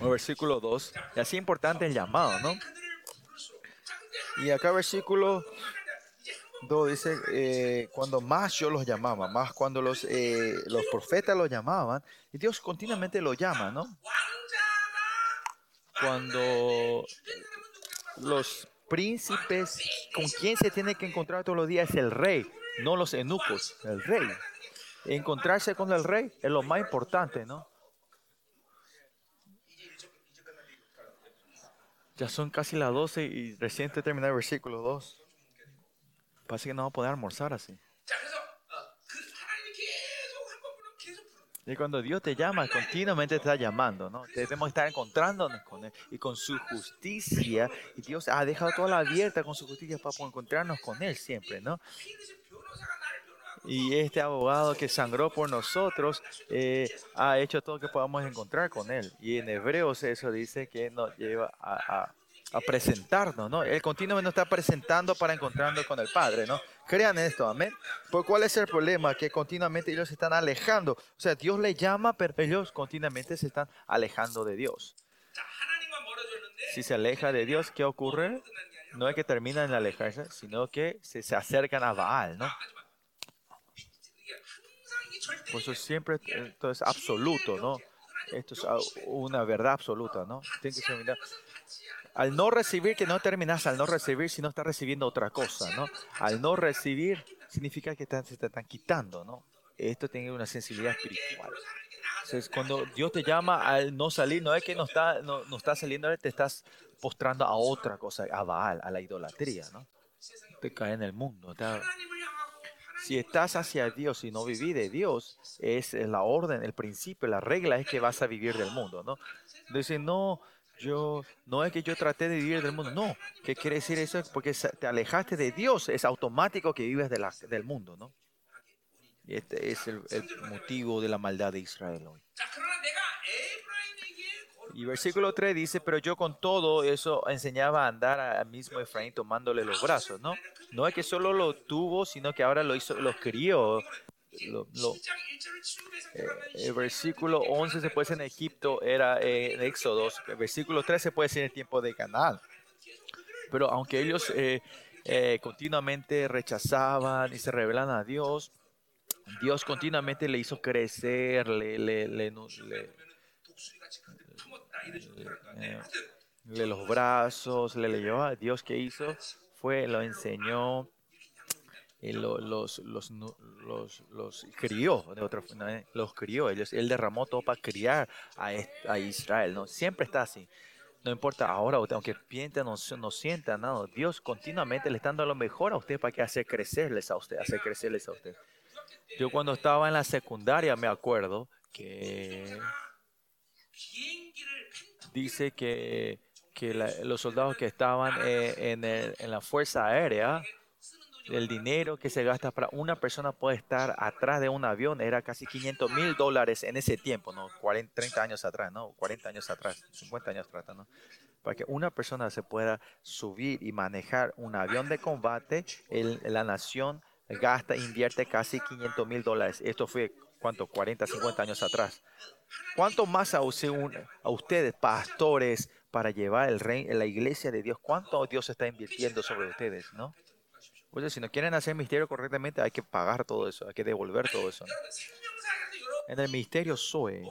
Versículo 2. Y así importante el llamado, ¿no? Y acá versículo 2 dice, eh, cuando más yo los llamaba, más cuando los, eh, los profetas los llamaban, y Dios continuamente lo llama, ¿no? Cuando los príncipes, con quien se tiene que encontrar todos los días es el rey, no los eunucos, el rey. encontrarse con el rey es lo más importante, ¿no? Ya son casi las 12 y recién terminé el versículo 2. Parece que no vamos a poder almorzar así. Y cuando Dios te llama, continuamente te está llamando, ¿no? Debemos estar encontrándonos con Él y con su justicia. Y Dios ha dejado toda la abierta con su justicia para encontrarnos con Él siempre, ¿no? Y este abogado que sangró por nosotros eh, ha hecho todo lo que podamos encontrar con Él. Y en Hebreos eso dice que nos lleva a, a presentarnos, ¿no? Él continuamente nos está presentando para encontrarnos con el Padre, ¿no? Crean esto, amén. ¿Por cuál es el problema? Que continuamente ellos se están alejando. O sea, Dios les llama, pero ellos continuamente se están alejando de Dios. Si se aleja de Dios, ¿qué ocurre? No es que terminan en alejarse, sino que se, se acercan a Baal, ¿no? Por eso siempre esto es absoluto, ¿no? Esto es una verdad absoluta, ¿no? Tiene que ser al no recibir, que no terminas al no recibir, sino estás recibiendo otra cosa, ¿no? Al no recibir, significa que se te están quitando, ¿no? Esto tiene una sensibilidad espiritual. Entonces, cuando Dios te llama al no salir, no es que no está, no, no está saliendo, te estás postrando a otra cosa, a Baal, a la idolatría, ¿no? Te cae en el mundo. Si estás hacia Dios y no vivís de Dios, es la orden, el principio, la regla es que vas a vivir del mundo, ¿no? Entonces, no, yo, no es que yo traté de vivir del mundo, no. ¿Qué quiere decir eso? Porque te alejaste de Dios, es automático que vives del mundo, ¿no? Y este es el, motivo de la maldad de Israel hoy. Y versículo 3 dice, pero yo con todo eso enseñaba a andar al mismo Efraín tomándole los brazos, ¿no? No es que solo lo tuvo, sino que ahora lo hizo, lo crió lo, eh, el versículo 11 se puede decir en Egipto, era eh, en Éxodo. El versículo 13 se puede decir en el tiempo de Canaán. Pero aunque ellos eh, continuamente rechazaban y se rebelan a Dios, Dios continuamente le hizo crecer, le, le, le, le los brazos, le, le llevó a Dios que hizo fue, lo enseñó, los, los, los, los, crió, de otra ¿eh? los crió, ellos, él derramó todo para criar a, a Israel, ¿no? Siempre está así. No importa ahora, aunque piensen o no, sientan, nada, Dios continuamente le está dando lo mejor a usted para que hacer crecerles a usted, hacer crecerles a usted. Yo cuando estaba en la secundaria me acuerdo que dice que, que los soldados que estaban eh, en, en la Fuerza Aérea, el dinero que se gasta para una persona puede estar atrás de un avión era casi 500 mil dólares en ese tiempo, ¿no? 40, 30 años atrás, ¿no? 40 años atrás, 50 años atrás, ¿no? Para que una persona se pueda subir y manejar un avión de combate, la nación gasta, invierte casi 500 mil dólares. Esto fue, ¿cuánto? 40, 50 años atrás. ¿Cuánto más a, a ustedes, pastores, para llevar el rey, la iglesia de Dios? ¿Cuánto Dios está invirtiendo sobre ustedes, no? Pues si no quieren hacer misterio correctamente, hay que pagar todo eso, hay que devolver todo eso. En el misterio Zoe,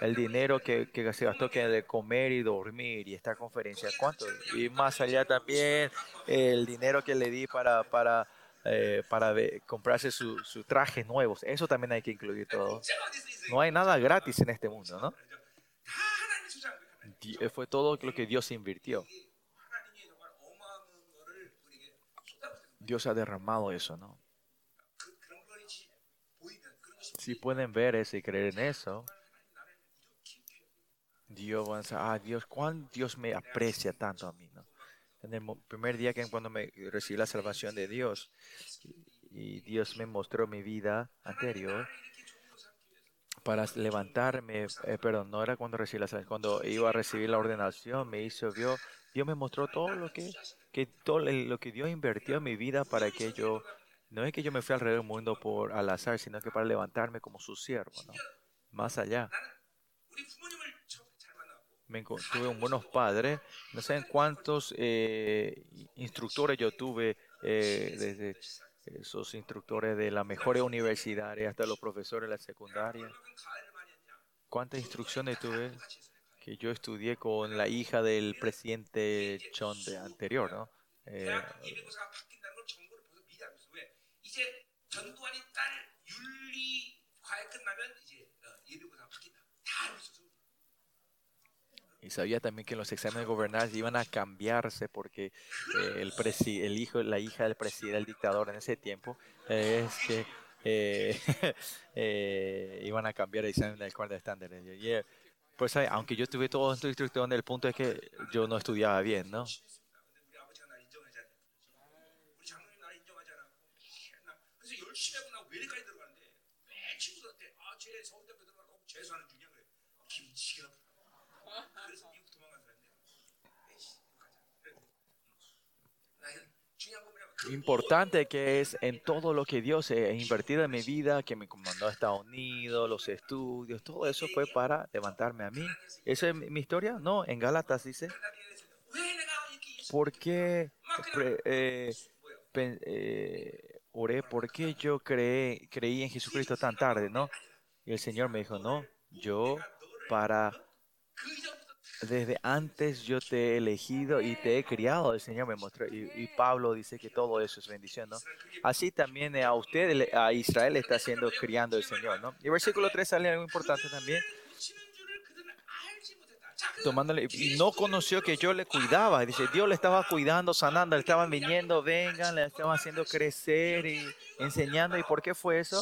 el dinero que, se gastó que de comer y dormir y esta conferencia, ¿cuánto? Y más allá también el dinero que le di para, para, eh, para comprarse su trajes nuevos, eso también hay que incluir todo. No hay nada gratis en este mundo, ¿no? Fue todo lo que Dios invirtió. Dios ha derramado eso, ¿no? Si pueden ver eso y creer en eso, Dios va a ah, Dios, ¿cuán Dios me aprecia tanto a mí, ¿no? En el primer día que cuando me recibí la salvación de Dios y Dios me mostró mi vida anterior para levantarme, eh, perdón, no era cuando recibí la salvación, cuando iba a recibir la ordenación, me hizo, vio, Dios me mostró todo lo que que todo lo que Dios invirtió en mi vida para que yo, no es que yo me fui alrededor del mundo por al azar, sino que para levantarme como su siervo, ¿no? Más allá. Me tuve buenos padres, no sé en cuántos eh, instructores yo tuve, eh, desde esos instructores de las mejores universidades hasta los profesores de la secundaria. ¿Cuántas instrucciones tuve? que yo estudié con la hija del presidente John de anterior, ¿no? Eh, Y sabía también que en los exámenes de gobernanza iban a cambiarse porque eh, el, presi- el hijo, la hija del presidente, el dictador en ese tiempo, eh, es que eh, eh, iban a cambiar el examen del cuarto estándar. Y yeah. Pues aunque yo tuve todo esto instrucción, el punto es que yo no estudiaba bien, ¿no? importante que es en todo lo que Dios es invertir en mi vida, que me comandó a Estados Unidos, los estudios, todo eso fue para levantarme a mí. ¿Esa es mi historia? No, en Galatas dice, ¿por qué eh, eh, oré? ¿Por qué yo creé, creí en Jesucristo tan tarde? ¿No? Y el Señor me dijo, no, yo para desde antes yo te he elegido y te he criado, el Señor me mostró. Y, y Pablo dice que todo eso es bendición, ¿no? Así también eh, a usted, a Israel, está siendo criando el Señor, ¿no? Y versículo 3 sale algo importante también. Tomándole, no conoció que yo le cuidaba. Dice, Dios le estaba cuidando, sanando, le estaban viniendo, vengan, le estaban haciendo crecer y enseñando. ¿Y por qué fue eso?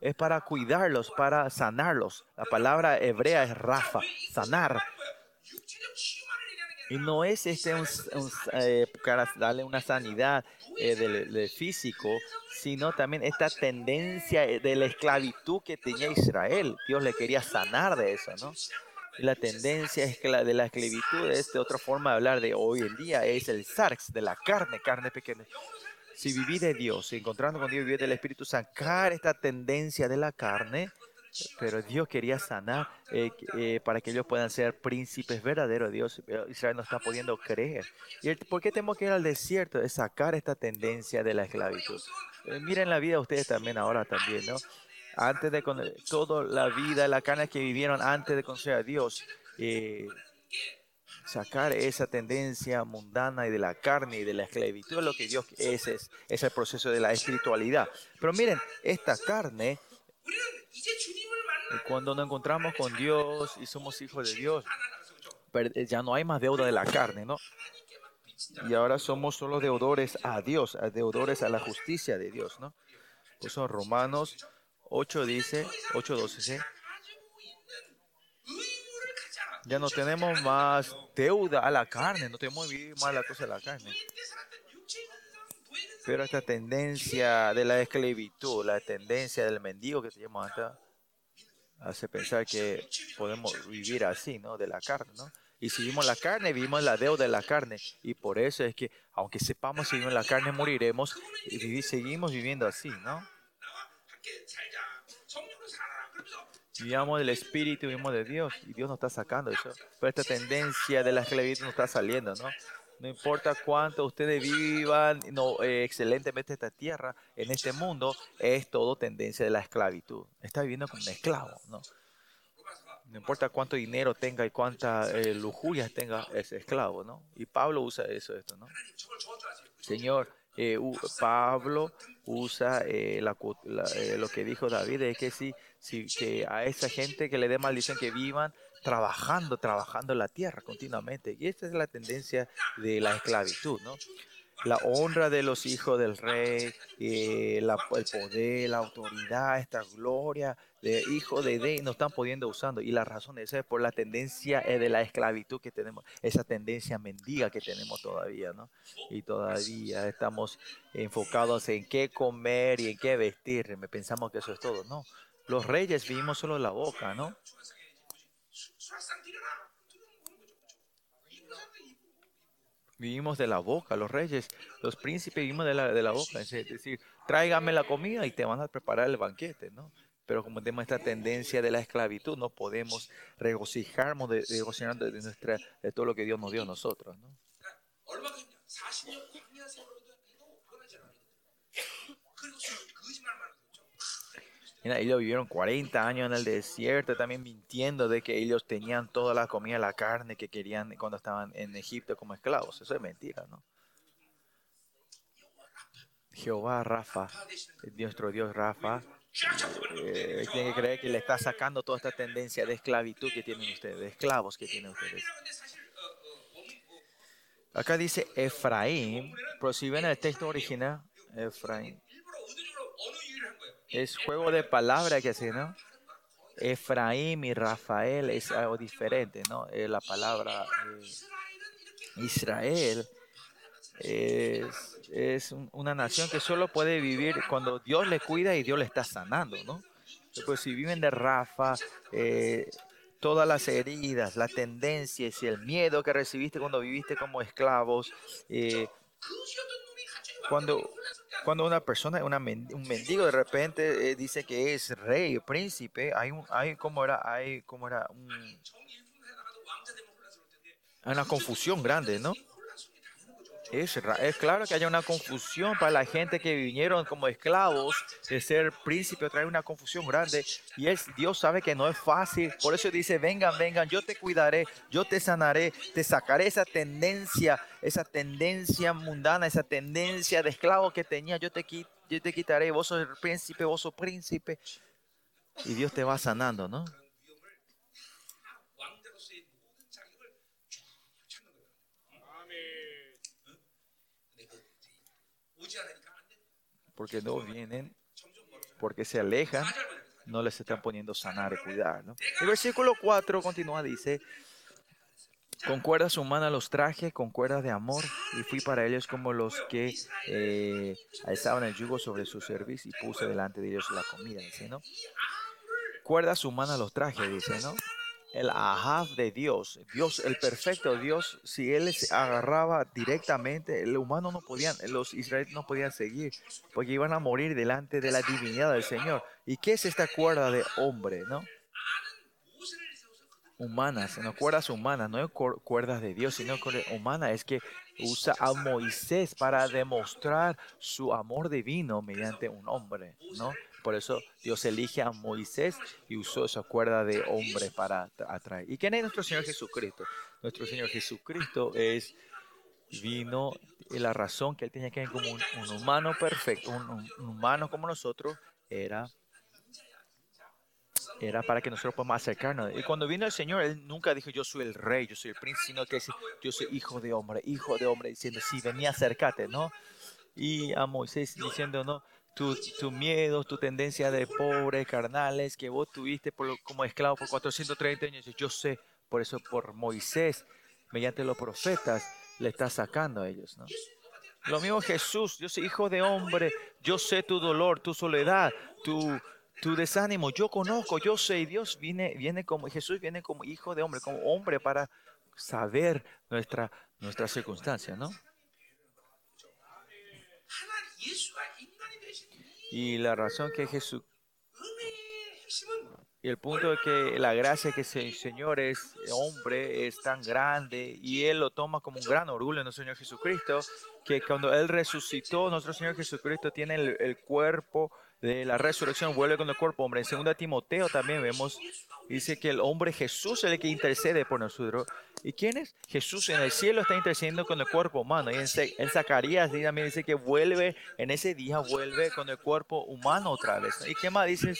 es para cuidarlos, para sanarlos. La palabra hebrea es Rafa, sanar. Y no es este un, un, eh, darle una sanidad eh, del, físico, sino también esta tendencia eh, de la esclavitud que tenía Israel. Dios le quería sanar de eso, ¿no? Y la tendencia de la esclavitud es de otra forma de hablar de hoy en día, es el sarx, de la carne, carne pequeña. Si viví de Dios, encontrando con Dios, vivir del Espíritu, sacar esta tendencia de la carne, pero Dios quería sanar eh, eh, para que ellos puedan ser príncipes verdaderos de Dios. Pero Israel no está pudiendo creer. ¿Y el- por qué tenemos que ir al desierto? Es sacar esta tendencia de la esclavitud. Eh, miren la vida de ustedes también ahora también, ¿no? Antes de con- toda la vida, la carne que vivieron antes de conocer a Dios, eh, sacar esa tendencia mundana y de la carne y de la esclavitud es lo que Dios es, es el proceso de la espiritualidad. Pero miren, esta carne cuando nos encontramos con Dios y somos hijos de Dios, eh, ya no hay más deuda de la carne, ¿no? Y ahora somos solo deudores a Dios, deudores a la justicia de Dios, ¿no? Por eso Romanos 8 dice, 8, 12, ¿sí? Ya no tenemos más deuda a la carne, no tenemos que vivir más la cosa de la carne. Pero esta tendencia de la esclavitud, la tendencia del mendigo que se llama hasta hace pensar que podemos vivir así, ¿no? De la carne, ¿no? Y si vivimos la carne, vivimos la deuda de la carne. Y por eso es que, aunque sepamos que vivimos la carne, moriremos y vivi seguimos viviendo así, ¿no? Vivamos del Espíritu, vivimos de Dios. Y Dios nos está sacando eso. Pero esta tendencia de la esclavitud nos está saliendo, ¿no? No importa cuánto ustedes vivan no, eh, excelentemente esta tierra, en este mundo es todo tendencia de la esclavitud. Está viviendo como un esclavo, ¿no? Importa cuánto dinero tenga y cuántas eh, lujurias tenga, es esclavo, ¿no? Y Pablo usa eso, esto, ¿no? Señor, eh, Pablo usa eh, lo que dijo David, es que si, si que a esa gente que le dé maldición que vivan trabajando, trabajando la tierra continuamente. Y esta es la tendencia de la esclavitud, ¿no? La honra de los hijos del rey, eh, la- el poder, la autoridad, esta gloria de hijo de Rey, no están pudiendo usando. Y la razón de eso es por la tendencia eh, de la esclavitud que tenemos, esa tendencia mendiga que tenemos todavía, ¿no? y todavía estamos enfocados en qué comer y en qué vestir. Pensamos que eso es todo. No, los reyes vivimos solo la boca, ¿no? Vivimos de la boca, los reyes, los príncipes vivimos de la, de la boca. Es decir, tráigame la comida y te van a preparar el banquete, ¿no? Pero como tenemos esta tendencia de la esclavitud, no podemos regocijarnos de, regocijarnos de, nuestra, de todo lo que Dios nos dio a nosotros, ¿no? Ellos vivieron 40 años en el desierto, también mintiendo de que ellos tenían toda la comida, la carne que querían cuando estaban en Egipto como esclavos. Eso es mentira, ¿no? Jehová Rafa, nuestro Dios Rafa, eh, tiene que creer que le está sacando toda esta tendencia de esclavitud que tienen ustedes, de esclavos que tienen ustedes. Acá dice Efraín, pero si ven el texto original, Efraín. Es juego de palabras que así, ¿no? Efraín y Rafael es algo diferente, ¿no? Eh, la palabra eh, Israel es, una nación que solo puede vivir cuando Dios le cuida y Dios le está sanando, ¿no? Pues si viven de Rafa, eh, todas las heridas, las tendencias y el miedo que recibiste cuando viviste como esclavos, cuando cuando una persona, una men un mendigo de repente eh, dice que es rey, príncipe, hay, un, hay como era, hay como era un, una confusión grande, ¿no? Es, claro que haya una confusión para la gente que vinieron como esclavos de ser príncipe, trae una confusión grande. Y es, Dios sabe que no es fácil. Por eso dice, vengan, vengan, yo te cuidaré, yo te sanaré, te sacaré esa tendencia, esa tendencia mundana, esa tendencia de esclavo que tenía, yo te, yo te quitaré, vos sos el príncipe, vos sos príncipe. Y Dios te va sanando, ¿no? porque no vienen, porque se alejan, no les están poniendo sanar y cuidar. ¿no? El versículo 4 continúa, dice, con cuerdas humanas los traje, con cuerdas de amor, y fui para ellos como los que eh, alzaban el yugo sobre su servicio y puse delante de ellos la comida, dice, ¿no? Cuerdas humanas los traje, dice, ¿no? el ahab de Dios, Dios, el perfecto Dios, si él se agarraba directamente, el humano no podían, los israelitas no podían seguir, porque iban a morir delante de la divinidad del Señor. ¿Y qué es esta cuerda de hombre, no? Humanas, no cuerdas humanas, no cuerdas de Dios, sino cuerdas humanas. Es que usa a Moisés para demostrar su amor divino mediante un hombre, ¿no? Por eso Dios elige a Moisés y usó esa cuerda de hombre para atra- atraer. ¿Y quién es nuestro Señor Jesucristo? Nuestro Señor Jesucristo es vino la razón que él tenía que ver como un, un humano perfecto, un- un humano como nosotros, era, era para que nosotros podamos acercarnos. Y cuando vino el Señor, él nunca dijo yo soy el rey, yo soy el príncipe, sino que dice, yo soy hijo de hombre, hijo de hombre, diciendo, sí, venía acércate, ¿no? Y a Moisés diciendo, no, tu, tu miedo, tu tendencia de pobres, carnales, que vos tuviste como esclavo por 430 años, yo sé, por eso por Moisés, mediante los profetas, le está sacando a ellos, ¿no? Lo mismo Jesús, yo soy hijo de hombre, yo sé tu dolor, tu soledad, tu, tu desánimo, yo conozco, yo sé, y Dios viene, viene como, Jesús viene como hijo de hombre, como hombre para saber nuestra, nuestra circunstancia, ¿no? Y la razón que Jesús. Y el punto de que la gracia que el Señor es hombre es tan grande y Él lo toma como un gran orgullo en nuestro Señor Jesucristo, que cuando Él resucitó, nuestro Señor Jesucristo tiene el, el cuerpo de la resurrección, vuelve con el cuerpo hombre. En 2 Timoteo también vemos, dice que el hombre Jesús es el que intercede por nosotros. ¿Y quién es? Jesús en el cielo está intercediendo con el cuerpo humano. Y en, Zacarías también dice que vuelve, en ese día vuelve con el cuerpo humano otra vez. ¿Y qué más dice?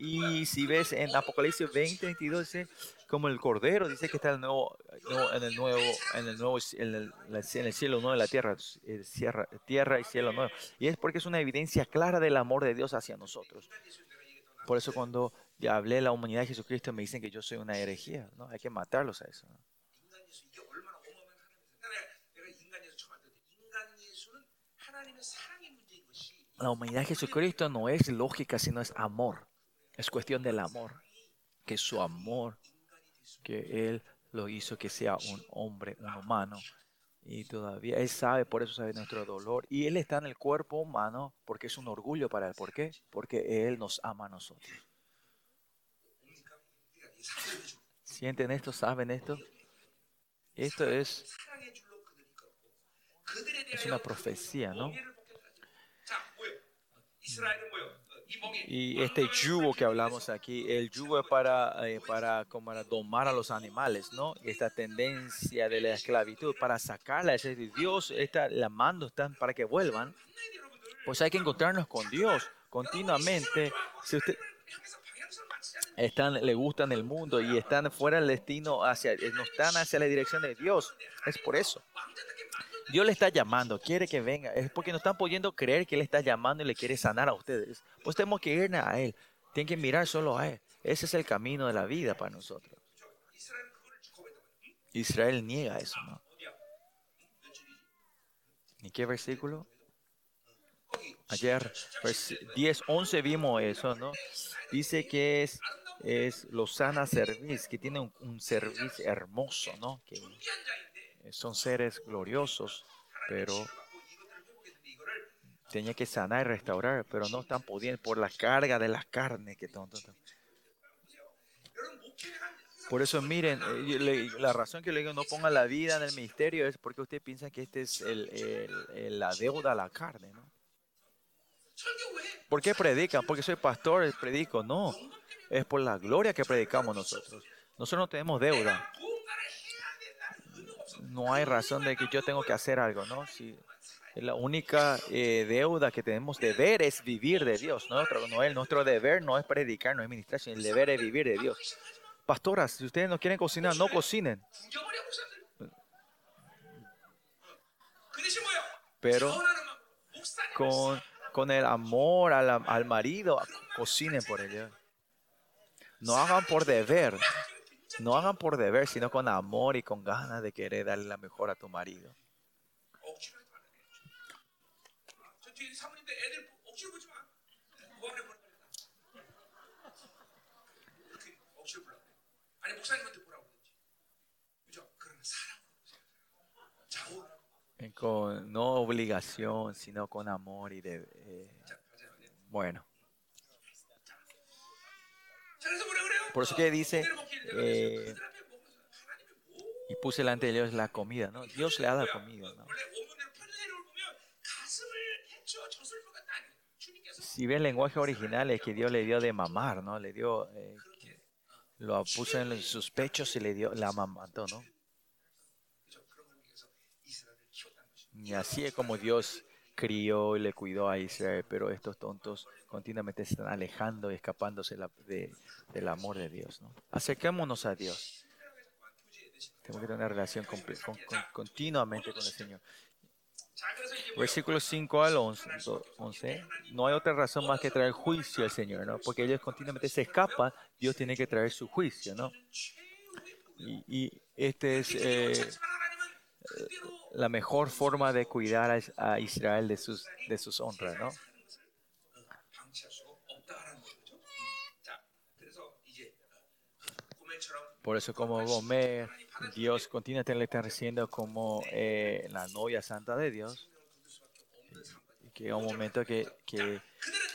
Y si ves en Apocalipsis 20, 22, dice, como el Cordero, dice que está el nuevo, en el nuevo, en el nuevo, en el, en el cielo nuevo, en la tierra, eh, tierra, tierra y cielo nuevo. Y es porque es una evidencia clara del amor de Dios hacia nosotros. Por eso cuando ya hablé de la humanidad de Jesucristo me dicen que yo soy una herejía, ¿no? Hay que matarlos a eso. ¿no? La humanidad de Jesucristo no es lógica, sino es amor. Es cuestión del amor, que su amor, que Él lo hizo que sea un hombre, un humano. Y todavía Él sabe, por eso sabe nuestro dolor. Y Él está en el cuerpo humano porque es un orgullo para Él. ¿Por qué? Porque Él nos ama a nosotros. ¿Sienten esto? ¿Saben esto? Esto es, es una profecía, ¿no? Y este yugo que hablamos aquí, el yugo es para, eh, para, como para domar a los animales, ¿no? Esta tendencia de la esclavitud, para sacarla, es decir, Dios está llamando están para que vuelvan. Pues hay que encontrarnos con Dios continuamente. Si usted están, le gustan el mundo y están fuera del destino, hacia, eh, no están hacia la dirección de Dios, es por eso. Dios le está llamando, quiere que venga. Es porque no están pudiendo creer que Él está llamando y le quiere sanar a ustedes. Pues tenemos que ir a Él. Tienen que mirar solo a Él. Ese es el camino de la vida para nosotros. Israel niega eso, ¿no? ¿Y qué versículo? Ayer, pues, 10, 11 vimos eso, ¿no? Dice que es, es Lozana Service, que tiene un, un servicio hermoso, ¿no? Que, eh, son seres gloriosos, pero tenía que sanar y restaurar, pero no están pudiendo por la carga de las carnes que. Por eso miren, eh, la razón que le digo no pongan la vida en el ministerio es porque ustedes piensan que este es el, la deuda a la carne, ¿no? ¿Por qué predican? Porque soy pastor, predico. No, es por la gloria que predicamos nosotros. Nosotros no tenemos deuda no hay razón de que yo tengo que hacer algo, ¿no? Si la única eh, deuda que tenemos deber es vivir de Dios. Nuestro, no es, nuestro deber no es predicar, no es ministrar, sino el deber es vivir de Dios. Pastoras, si ustedes no quieren cocinar, no cocinen. Pero con, con el amor al, al marido, cocinen por ella. No hagan por deber. No hagan por deber, sino con amor y con ganas de querer darle la mejor a tu marido. Con, no obligación, sino con amor y de... Eh, bueno. Por eso que dice, eh, y puse delante de ellos la comida, ¿no? Dios le ha dado comida, ¿no? Si ven el lenguaje original es que Dios le dio de mamar, ¿no? Le dio, eh, lo puso en sus pechos y le dio, la mamantó, ¿no? Y así es como Dios crió y le cuidó a Israel, pero estos tontos continuamente se están alejando y escapándose la, de, del amor de Dios. ¿no? Acercémonos a Dios. Tenemos que tener una relación con, con, con, continuamente con el Señor. Versículos 5 al 11, 11, No hay otra razón más que traer juicio al Señor, ¿no? Porque ellos continuamente se escapan, Dios tiene que traer su juicio, ¿no? Y, y este es eh, la mejor forma de cuidar a Israel de sus, de sus honras, ¿no? Por eso como Gomer, Dios continúa le como eh, la novia santa de Dios, que es un momento que, que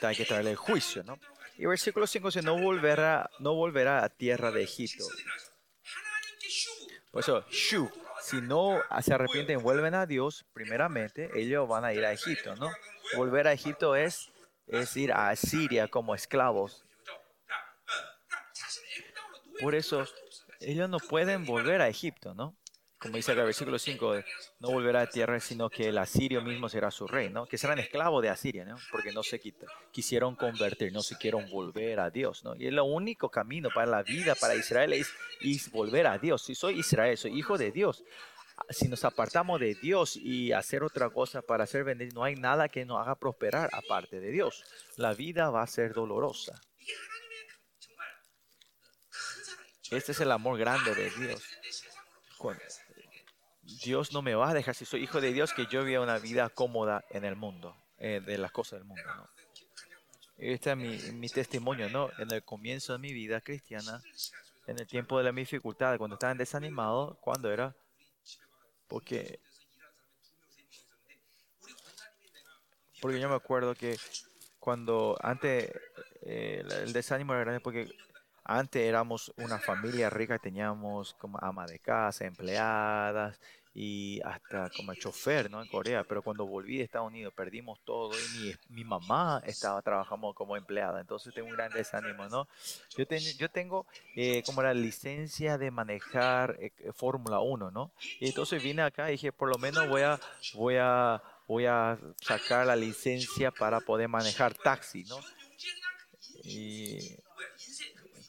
hay que traerle el juicio, ¿no? Y versículo 5 dice, no volverá, no volverá a tierra de Egipto. Por eso, Shu, si no ah, se arrepienten vuelven a Dios, primeramente ellos van a ir a Egipto, ¿no? Volver a Egipto es, es ir a Siria como esclavos. Por eso ellos no pueden volver a Egipto, ¿no? como dice el versículo 5, no volverá a tierra, sino que el asirio mismo será su rey, ¿no? Que serán esclavos de Asiria, ¿no? Porque no se quita, quisieron convertir, no se quisieron volver a Dios, ¿no? Y el único camino para la vida, para Israel, es, volver a Dios. Si soy Israel, soy hijo de Dios. Si nos apartamos de Dios y hacer otra cosa para ser bendecido, no hay nada que nos haga prosperar aparte de Dios. La vida va a ser dolorosa. Este es el amor grande de Dios. Dios no me va a dejar, si soy hijo de Dios, que yo viva una vida cómoda en el mundo, eh, de las cosas del mundo. ¿no? Este es mi, mi testimonio, ¿no? En el comienzo de mi vida cristiana, en el tiempo de la dificultad, cuando estaba desanimado, cuando era, porque, porque yo me acuerdo que cuando antes eh, el desánimo era grande porque antes éramos una familia rica, teníamos como ama de casa, empleadas y hasta como chofer, ¿no? En Corea, pero cuando volví de Estados Unidos perdimos todo y mi, mamá estaba trabajando como empleada, entonces tengo un gran desánimo, ¿no? Yo, ten, yo tengo eh, como la licencia de manejar eh, eh Fórmula 1, ¿no? Y entonces vine acá y dije, por lo menos voy a, voy a, voy a sacar la licencia para poder manejar taxi, ¿no?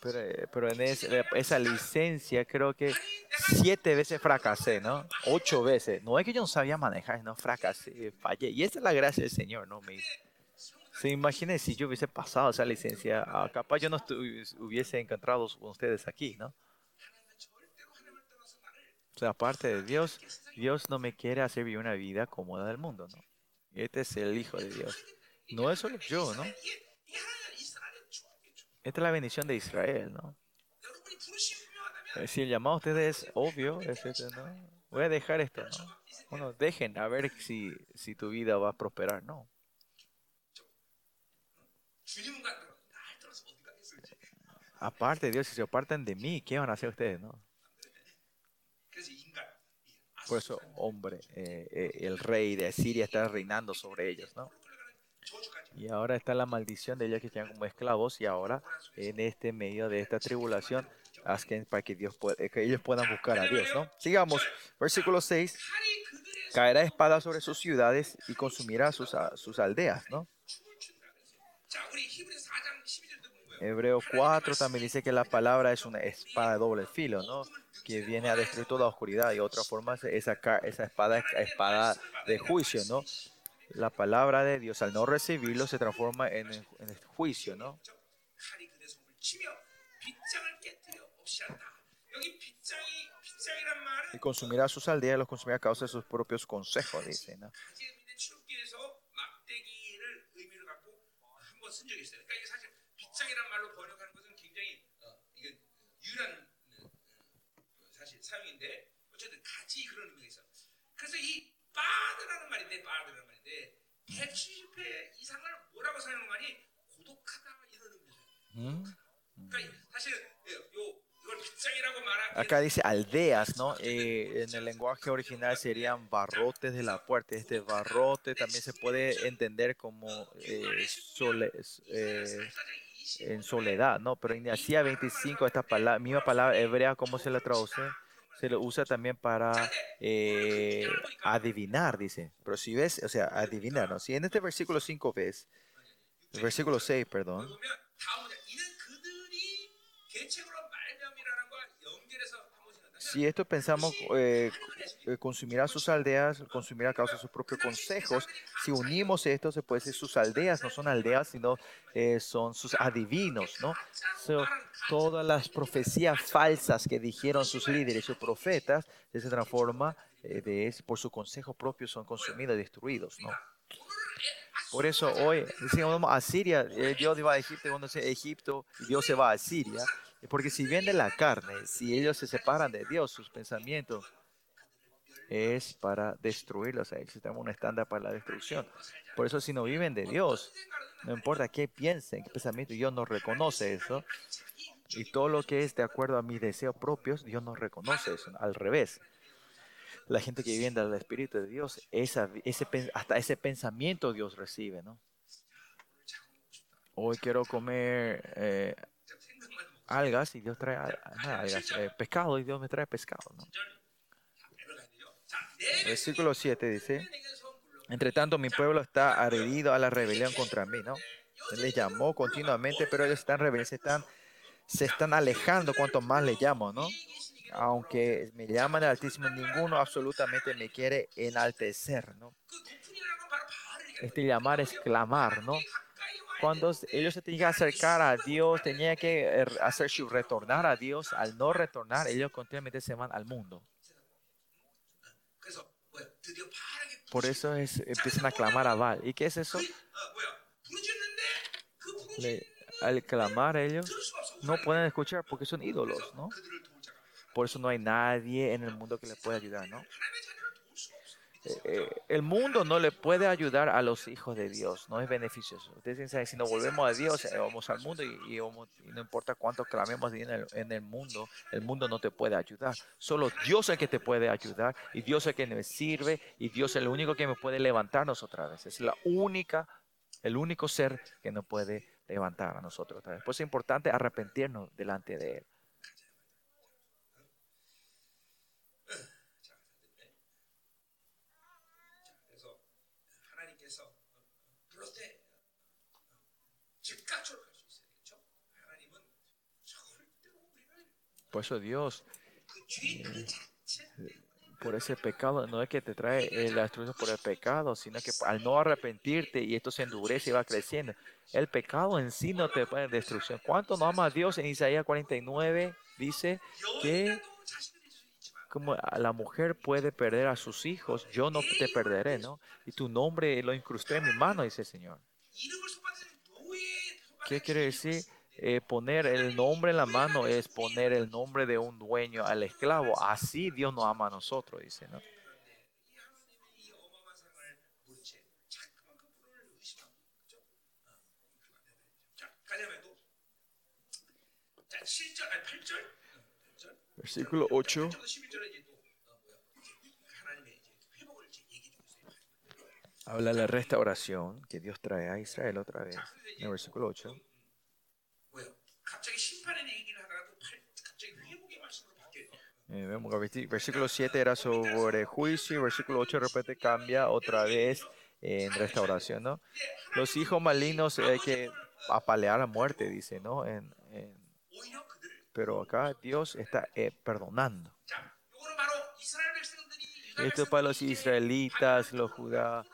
pero, pero en es, eh, esa licencia creo que siete veces fracasé, ¿no? Ocho veces. No es que yo no sabía manejar, no fracasé, fallé. Y esa es la gracia del Señor, ¿no? Me, se imaginen si yo hubiese pasado esa licencia, ah, capaz yo no hubiese encontrado con ustedes aquí, ¿no? O sea, aparte de Dios, Dios no me quiere hacer vivir una vida cómoda del mundo, ¿no? Este es el Hijo de Dios. No es solo yo, ¿no? Esta es la bendición de Israel, ¿no? Eh, si el llamado a ustedes es obvio, este, ¿no? Voy a dejar esto, ¿no? Bueno, dejen a ver si, si tu vida va a prosperar, ¿no? Aparte, Dios, si se apartan de mí, ¿qué van a hacer ustedes, no? Por eso, hombre, eh, eh, el rey de Siria está reinando sobre ellos, ¿no? Y ahora está la maldición de ellos que están como esclavos y ahora en este medio de esta tribulación haz que, para que, Dios puede, que ellos puedan buscar a Dios. ¿no? Sigamos, versículo 6, caerá espada sobre sus ciudades y consumirá sus, sus aldeas. ¿no? Hebreo 4 también dice que la palabra es una espada de doble filo, ¿no? que viene a destruir toda oscuridad y otra forma es esa, esa espada espada de juicio, ¿no? la palabra de Dios, al no recibirlo, se transforma en, en el juicio, ¿no? Y consumirá sus aldeas, los consumirá a causa de sus propios consejos, dice, ¿no? 가지에 있는 출기에서 막대기를 의미를 갖고 한번 쓴 적이 있어요. 그러니까 이게 사실 빗장이란 말로 번역하는 것은 굉장히 어, 이게 유일한 어, 어, 사실 사용인데 어쨌든 가지 그런 의미가 있어. 그래서 이 바드라는 말인데 바드라는 말인데 170회 이상을 뭐라고 사용하니 고독하다 이런 의미죠. 그러니까 사실 요 이걸 빗장이라고 말하기 Acá dice aldeas, ¿no? Eh, en el lenguaje original serían barrotes de la puerta. Este barrote también se puede entender como eh, sole- eh, en soledad, ¿no? Pero en Asía 25, esta palabra, misma palabra hebrea, ¿cómo se la traduce? se lo usa también para eh, adivinar, dice. Pero si ves, o sea, adivinar, ¿no? Si en este versículo 5 ves, el versículo 6, perdón. Si esto pensamos eh, consumirá sus aldeas, consumirá a causa de sus propios consejos. Si unimos esto, se puede decir sus aldeas no son aldeas, sino eh, son sus adivinos, ¿no? So, todas las profecías falsas que dijeron sus líderes, sus profetas, transforma eh, de es- por su consejo propio son consumidos y destruidos, ¿no? Por eso hoy, si vamos a Siria, eh, Dios va a Egipto, cuando se Egipto, Dios se va a Siria, porque si viene la carne, si ellos se separan de Dios, sus pensamientos, es para destruirlos. O sea, un estándar para la destrucción. Por eso si no viven de Dios, no importa qué piensen, qué pensamiento, Dios no reconoce eso. Y todo lo que es de acuerdo a mis deseos propios, Dios no reconoce eso. Al revés. La gente que vive en el Espíritu de Dios, ese, hasta ese pensamiento Dios recibe, ¿no? Hoy quiero comer eh, algas y Dios trae ah, algas, eh, pescado y Dios me trae pescado versículo 7 dice, entre tanto mi pueblo está adherido a la rebelión contra mí, ¿no? Él les llamó continuamente, pero ellos están rebeldes, se están, se están alejando cuanto más le llamo, ¿no? Aunque me llaman el Altísimo, ninguno absolutamente me quiere enaltecer, ¿no? Este llamar es clamar, ¿no? Cuando ellos se tenían que acercar a Dios, tenían que eh, hacer su retornar a Dios, al no retornar, ellos continuamente se van al mundo. Por eso es, empiezan a clamar a Baal. ¿Y qué es eso? Al clamar ellos no pueden escuchar porque son ídolos, ¿no? Por eso no hay nadie en el mundo que les pueda ayudar, ¿no? Eh, eh, el mundo no le puede ayudar a los hijos de Dios, no es beneficioso. Ustedes piensan, si nos volvemos a Dios, eh, vamos al mundo y, no importa cuánto clamemos en el, en el mundo, el mundo no te puede ayudar. Solo Dios es el que te puede ayudar y Dios es el que me sirve y Dios es el único que me puede levantarnos otra vez. Es la única, el único ser que nos puede levantar a nosotros otra vez. Por eso es importante arrepentirnos delante de Él. Por eso Dios, por ese pecado, no es que te trae eh, la destrucción por el pecado, sino que al no arrepentirte y esto se endurece y va creciendo, el pecado en sí no te pone destrucción. ¿Cuánto no ama a Dios? En Isaías 49 dice que como la mujer puede perder a sus hijos, yo no te perderé, ¿no? Y tu nombre lo incrusté en mi mano, dice el Señor. ¿Qué quiere decir? Eh, poner el nombre en la mano es poner el nombre de un dueño al esclavo. Así Dios nos ama a nosotros, dice, ¿no? Versículo 8. Habla la restauración que Dios trae a Israel otra vez. Versículo 8. Vemos que versículo 7 era sobre juicio y versículo 8 de repente cambia otra vez eh, en restauración, ¿no? Los hijos malignos hay que apalear a muerte, dice, ¿no? En, en, pero acá Dios está eh, perdonando. Esto es para los israelitas, los judá,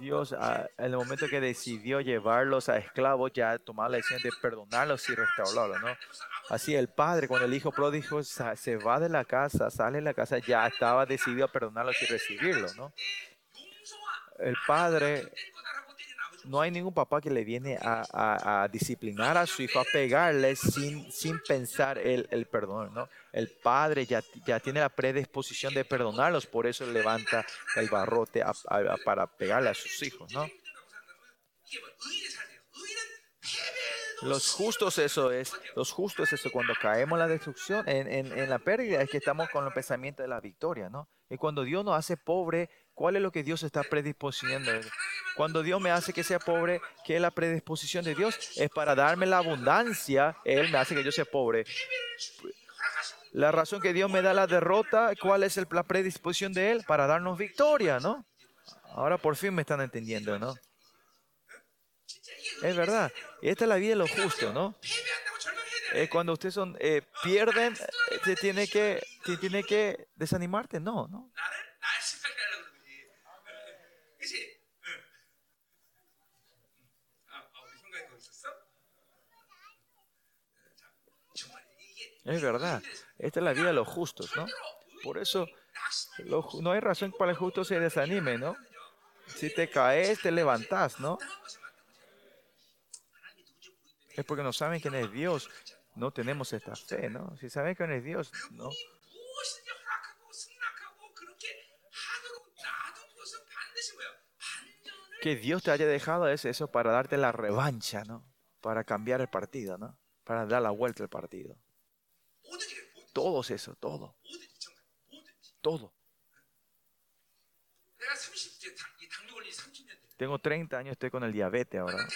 Dios, a- en el momento que decidió llevarlos a esclavos, ya tomaba la decisión de perdonarlos y restaurarlos, ¿no? Así el padre, cuando el hijo pródigo se va de la casa, sale de la casa, ya estaba decidido a perdonarlos y recibirlos, ¿no? El padre, no hay ningún papá que le viene a, disciplinar a su hijo, a pegarle sin, sin pensar el, el perdón, ¿no? El padre ya, ya tiene la predisposición de perdonarlos, por eso levanta el barrote para pegarle a sus hijos, ¿no? Los justos eso es, los justos eso, cuando caemos en la destrucción, en, en- en la pérdida, es que estamos con el pensamiento de la victoria, ¿no? Y cuando Dios nos hace pobre, ¿cuál es lo que Dios está predisponiendo? Cuando Dios me hace que sea pobre, ¿qué es la predisposición de Dios? Es para darme la abundancia, Él me hace que yo sea pobre. La razón que Dios me da la derrota, ¿cuál es la predisposición de Él? Para darnos victoria, ¿no? Ahora por fin me están entendiendo, ¿no? Es verdad. Esta es la vida de los justos, ¿no? Eh, cuando ustedes son, eh, pierden, eh, tiene que, tiene que desanimarte. No, no. 그치? 응. 아, 아, 우리 생각이 거기 있었어? 자, 정말 이게 Es verdad. Esta es la vida de los justos, ¿no? Por eso los ju- no hay razón para el justo se desanime, ¿no? Si te caes, te levantas, ¿no? Es porque no saben quién es Dios. No tenemos esta fe, ¿no? Si saben quién es Dios, ¿no? que Dios te haya dejado es eso para darte la revancha, ¿no? Para cambiar el partido, ¿no? Para dar la vuelta al partido. Todo es eso, todo. Todo. Tengo 30 años, estoy con el diabetes ahora.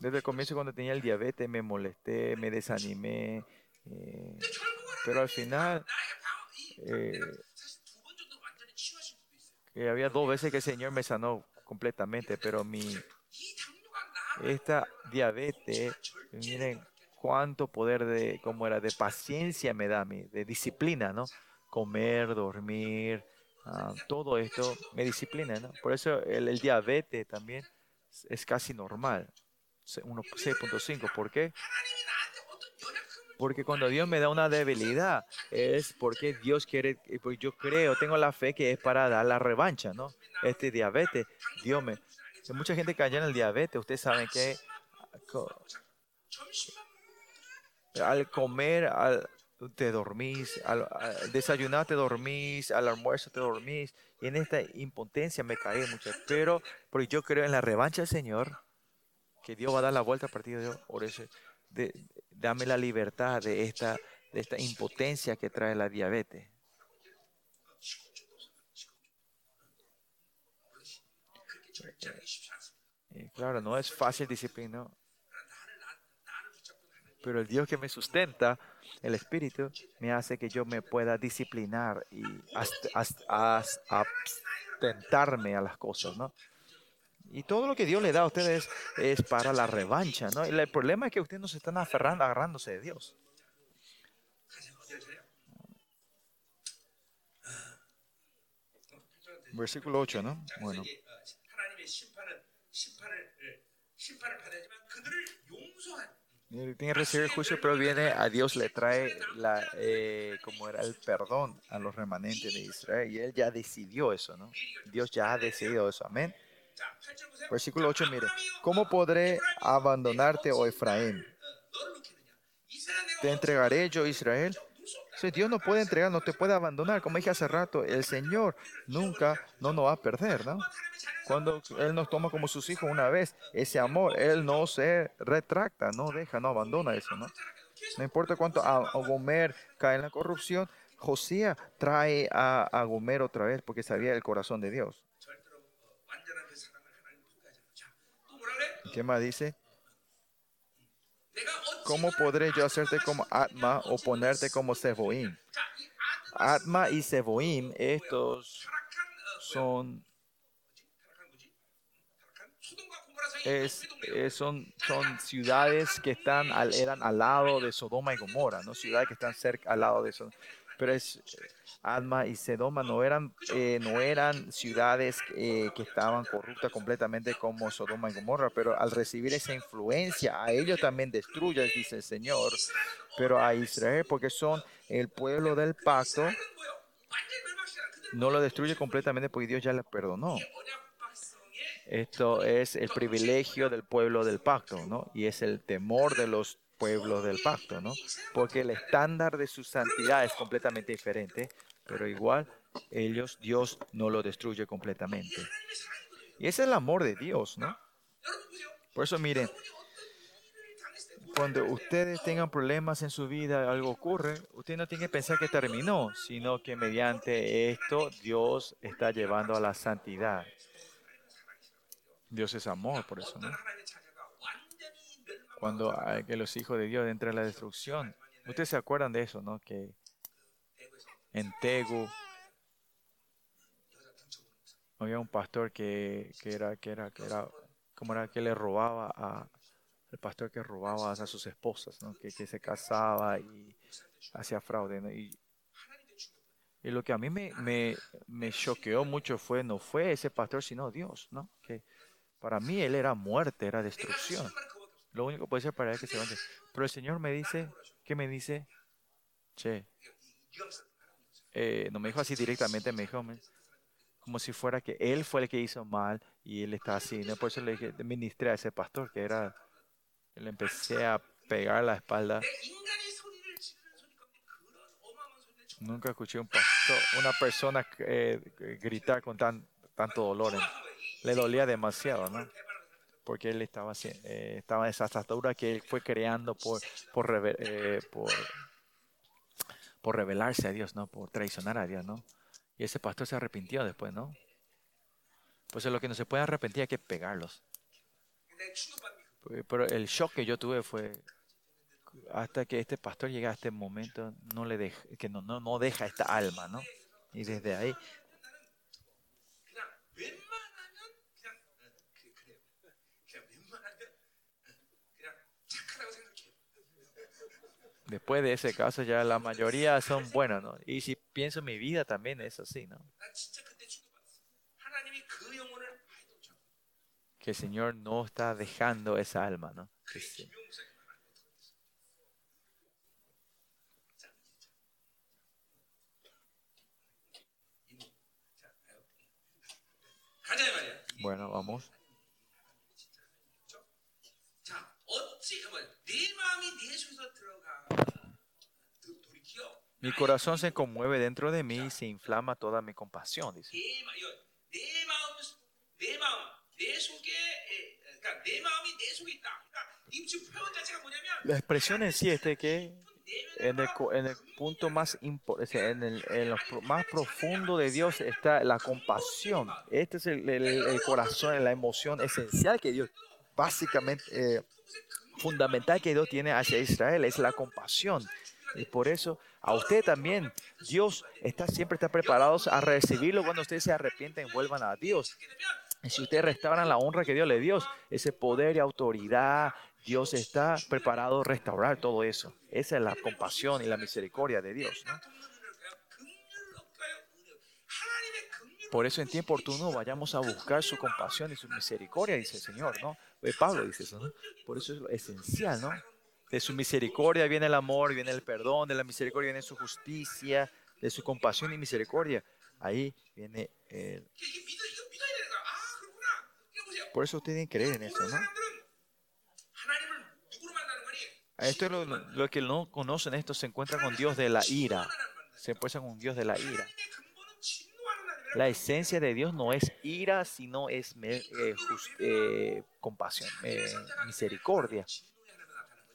Desde el comienzo cuando tenía el diabetes me molesté, me desanimé. Eh, pero al final... Eh, había dos veces que el Señor me sanó completamente, pero mi esta diabetes, miren cuánto poder de, como era, de paciencia me da a mí, de disciplina, ¿no? Comer, dormir, uh, todo esto me disciplina, ¿no? Por eso el, diabetes también es, casi normal, 6.5, ¿por qué? Porque cuando Dios me da una debilidad, es porque Dios quiere, porque yo creo, tengo la fe que es para dar la revancha, ¿no? este diabetes. Dios me. Hay mucha gente que en el diabetes. Ustedes saben que al comer, al, te dormís, al, al, desayunar te dormís, al almuerzo te dormís, y en esta impotencia me caí mucho. Pero, porque yo creo en la revancha del Señor, que Dios va a dar la vuelta al partido de por eso, dame la libertad de esta, de esta impotencia que trae la diabetes. Y claro, no es fácil disciplina, pero el Dios que me sustenta, el Espíritu, me hace que yo me pueda disciplinar y abstentarme a las cosas, ¿no? Y todo lo que Dios le da a ustedes es para la revancha, ¿no? y El problema es que ustedes no se están aferrando, agarrándose de Dios. Versículo 8, ¿no? Bueno. El que recibe juicio proviene a Dios, le trae la, eh, como era el perdón a los remanentes de Israel. Y él ya decidió eso, ¿no? Dios ya ha decidido eso. Amén. Versículo 8, mire, ¿cómo podré abandonarte, oh Efraín? ¿Te entregaré yo, Israel? Dios no puede entregar, no te puede abandonar. Como dije hace rato, el Señor nunca no nos va a perder, ¿no? Cuando Él nos toma como sus hijos una vez, ese amor, Él no se retracta, no deja, no abandona eso, ¿no? No importa cuánto a, Gomer cae en la corrupción, Josías trae a, a Gomer otra vez porque sabía el corazón de Dios. ¿Qué más dice? ¿Cómo podré yo hacerte como Atma o ponerte como Seboim? Atma y Seboim, estos son es, eh, son, son ciudades que están al, eran al lado de Sodoma y Gomorra, ¿no? Ciudades que están cerca al lado de Sodoma. Pero es eh, Adma y Sedoma no eran, eh, no eran ciudades eh, que estaban corruptas completamente como Sodoma y Gomorra, pero al recibir esa influencia, a ellos también destruyes, dice el Señor, pero a Israel, porque son el pueblo del pacto, no lo destruye completamente porque Dios ya les perdonó. Esto es el privilegio del pueblo del pacto, ¿no? Y es el temor de los pueblos del pacto, ¿no? Porque el estándar de su santidad es completamente diferente, pero igual ellos, Dios no lo destruye completamente. Y ese es el amor de Dios, ¿no? Por eso miren, cuando ustedes tengan problemas en su vida, algo ocurre, usted no tiene que pensar que terminó, sino que mediante esto Dios está llevando a la santidad. Dios es amor, por eso. ¿no? Cuando hay que los hijos de Dios entran en la destrucción. Ustedes se acuerdan de eso, ¿no? Que en Tegu había un pastor que, que era, que era, que era, como era que le robaba a el pastor que robaba a sus esposas, ¿no? que, que se casaba y hacía fraude. ¿no? Y, y lo que a mí me, me, me choqueó mucho fue, no fue ese pastor, sino Dios, ¿no? Que para mí él era muerte, era destrucción. Lo único que puede ser para él que se levante. Pero el Señor me dice, ¿qué me dice? Che. Eh, no me dijo así directamente, me dijo como si fuera que él fue el que hizo mal y él está así. ¿no? Por eso le dije, ministré a ese pastor que era, le empecé a pegar la espalda. Nunca escuché un pastor, una persona eh, gritar con tan, tanto dolor le dolía demasiado, ¿no? Porque él estaba, eh, estaba esa estatura que él fue creando por, por, eh, por, por revelarse a Dios, ¿no? Por traicionar a Dios, ¿no? Y ese pastor se arrepintió después, ¿no? Pues lo que no se puede arrepentir hay que pegarlos. Pero el shock que yo tuve fue hasta que este pastor llega a este momento no le deja, que no, no, no deja esta alma, ¿no? Y desde ahí después de ese caso ya la mayoría son buenos, ¿no? Y si pienso en mi vida también es así, ¿no? Que el Señor no está dejando esa alma, ¿no? Sí. Bueno, vamos. Mi corazón se conmueve dentro de mí y se inflama toda mi compasión, dice. La expresión en sí es de que en el, en el punto más en, el, en lo más profundo de Dios está la compasión. Este es el, el corazón, la emoción esencial que Dios, básicamente, eh, fundamental que Dios tiene hacia Israel, es la compasión. Y por eso a usted también Dios está siempre está preparado a recibirlo cuando ustedes se arrepienten, vuelvan a Dios. Y si ustedes restauran la honra que Dios le dio, ese poder y autoridad, Dios está preparado a restaurar todo eso. Esa es la compasión y la misericordia de Dios. ¿no? Por eso en tiempo oportuno vayamos a buscar su compasión y su misericordia, dice el Señor, ¿no? Pues Pablo dice eso, ¿no? Por eso es lo esencial, ¿no? De su misericordia viene el amor, viene el perdón, de la misericordia viene su justicia, de su compasión y misericordia. Ahí viene el... Por eso tienen que creer en eso, ¿no? Esto es lo, que no conocen, esto se encuentra con Dios de la ira. Se encuentra con Dios de la ira. La esencia de Dios no es ira, sino es eh, eh, compasión, eh, misericordia.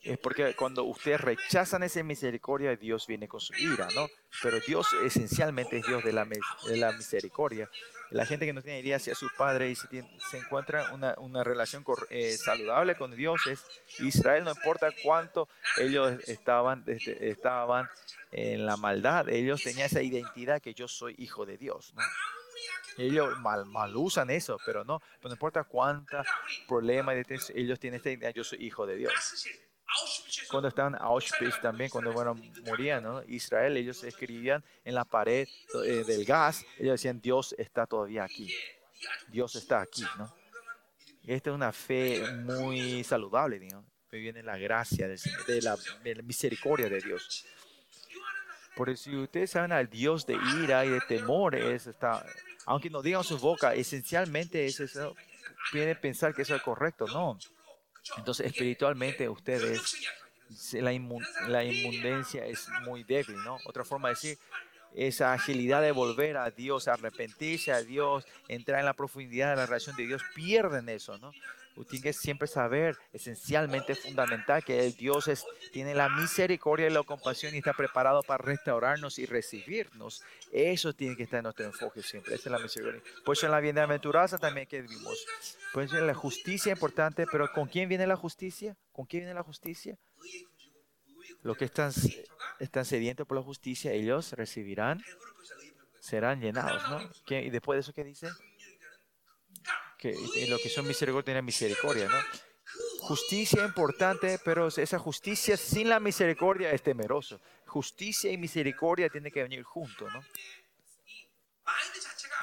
Es porque cuando ustedes rechazan esa misericordia, Dios viene con su ira, ¿no? Pero Dios esencialmente es Dios de la, de la misericordia. La gente que no tiene idea hacia su Padre y se, tiene, se encuentra una, una relación eh, saludable con Dios es Israel, no importa cuánto ellos estaban, este, estaban en la maldad, ellos tenían esa identidad que yo soy hijo de Dios. ¿no? Ellos mal, mal, usan eso, pero no, no importa cuánta problema ellos tienen esta identidad, yo soy hijo de Dios. Cuando estaban en Auschwitz también, cuando bueno, morían, ¿no? Israel, ellos escribían en la pared eh, del gas, ellos decían, Dios está todavía aquí. Dios está aquí, ¿no? Y esta es una fe muy saludable, ¿no? Viene la gracia del de la, de la misericordia de Dios. Porque si ustedes saben al Dios de ira y de temor, es esta, aunque no digan su boca, esencialmente es eso, viene a pensar que eso es correcto, no. Entonces, espiritualmente, ustedes, la, inmun, la inmundencia es muy débil, ¿no? Otra forma de decir, esa agilidad de volver a Dios, arrepentirse a Dios, entrar en la profundidad de la relación de Dios, pierden eso, ¿no? Tienen que siempre saber, esencialmente fundamental, que el Dios es, tiene la misericordia y la compasión y está preparado para restaurarnos y recibirnos. Eso tiene que estar en nuestro enfoque siempre. Esa es la misericordia. Por eso en la bienaventuranza también que vivimos. Pues la justicia es importante, pero ¿con quién viene la justicia? ¿Con quién viene la justicia? Los que están, están sedientos por la justicia, ellos recibirán, serán llenados, ¿no? ¿Y después de eso qué dice? Que lo que son misericordia tienen misericordia, ¿no? Justicia importante, pero esa justicia sin la misericordia es temeroso. Justicia y misericordia tienen que venir juntos, ¿no?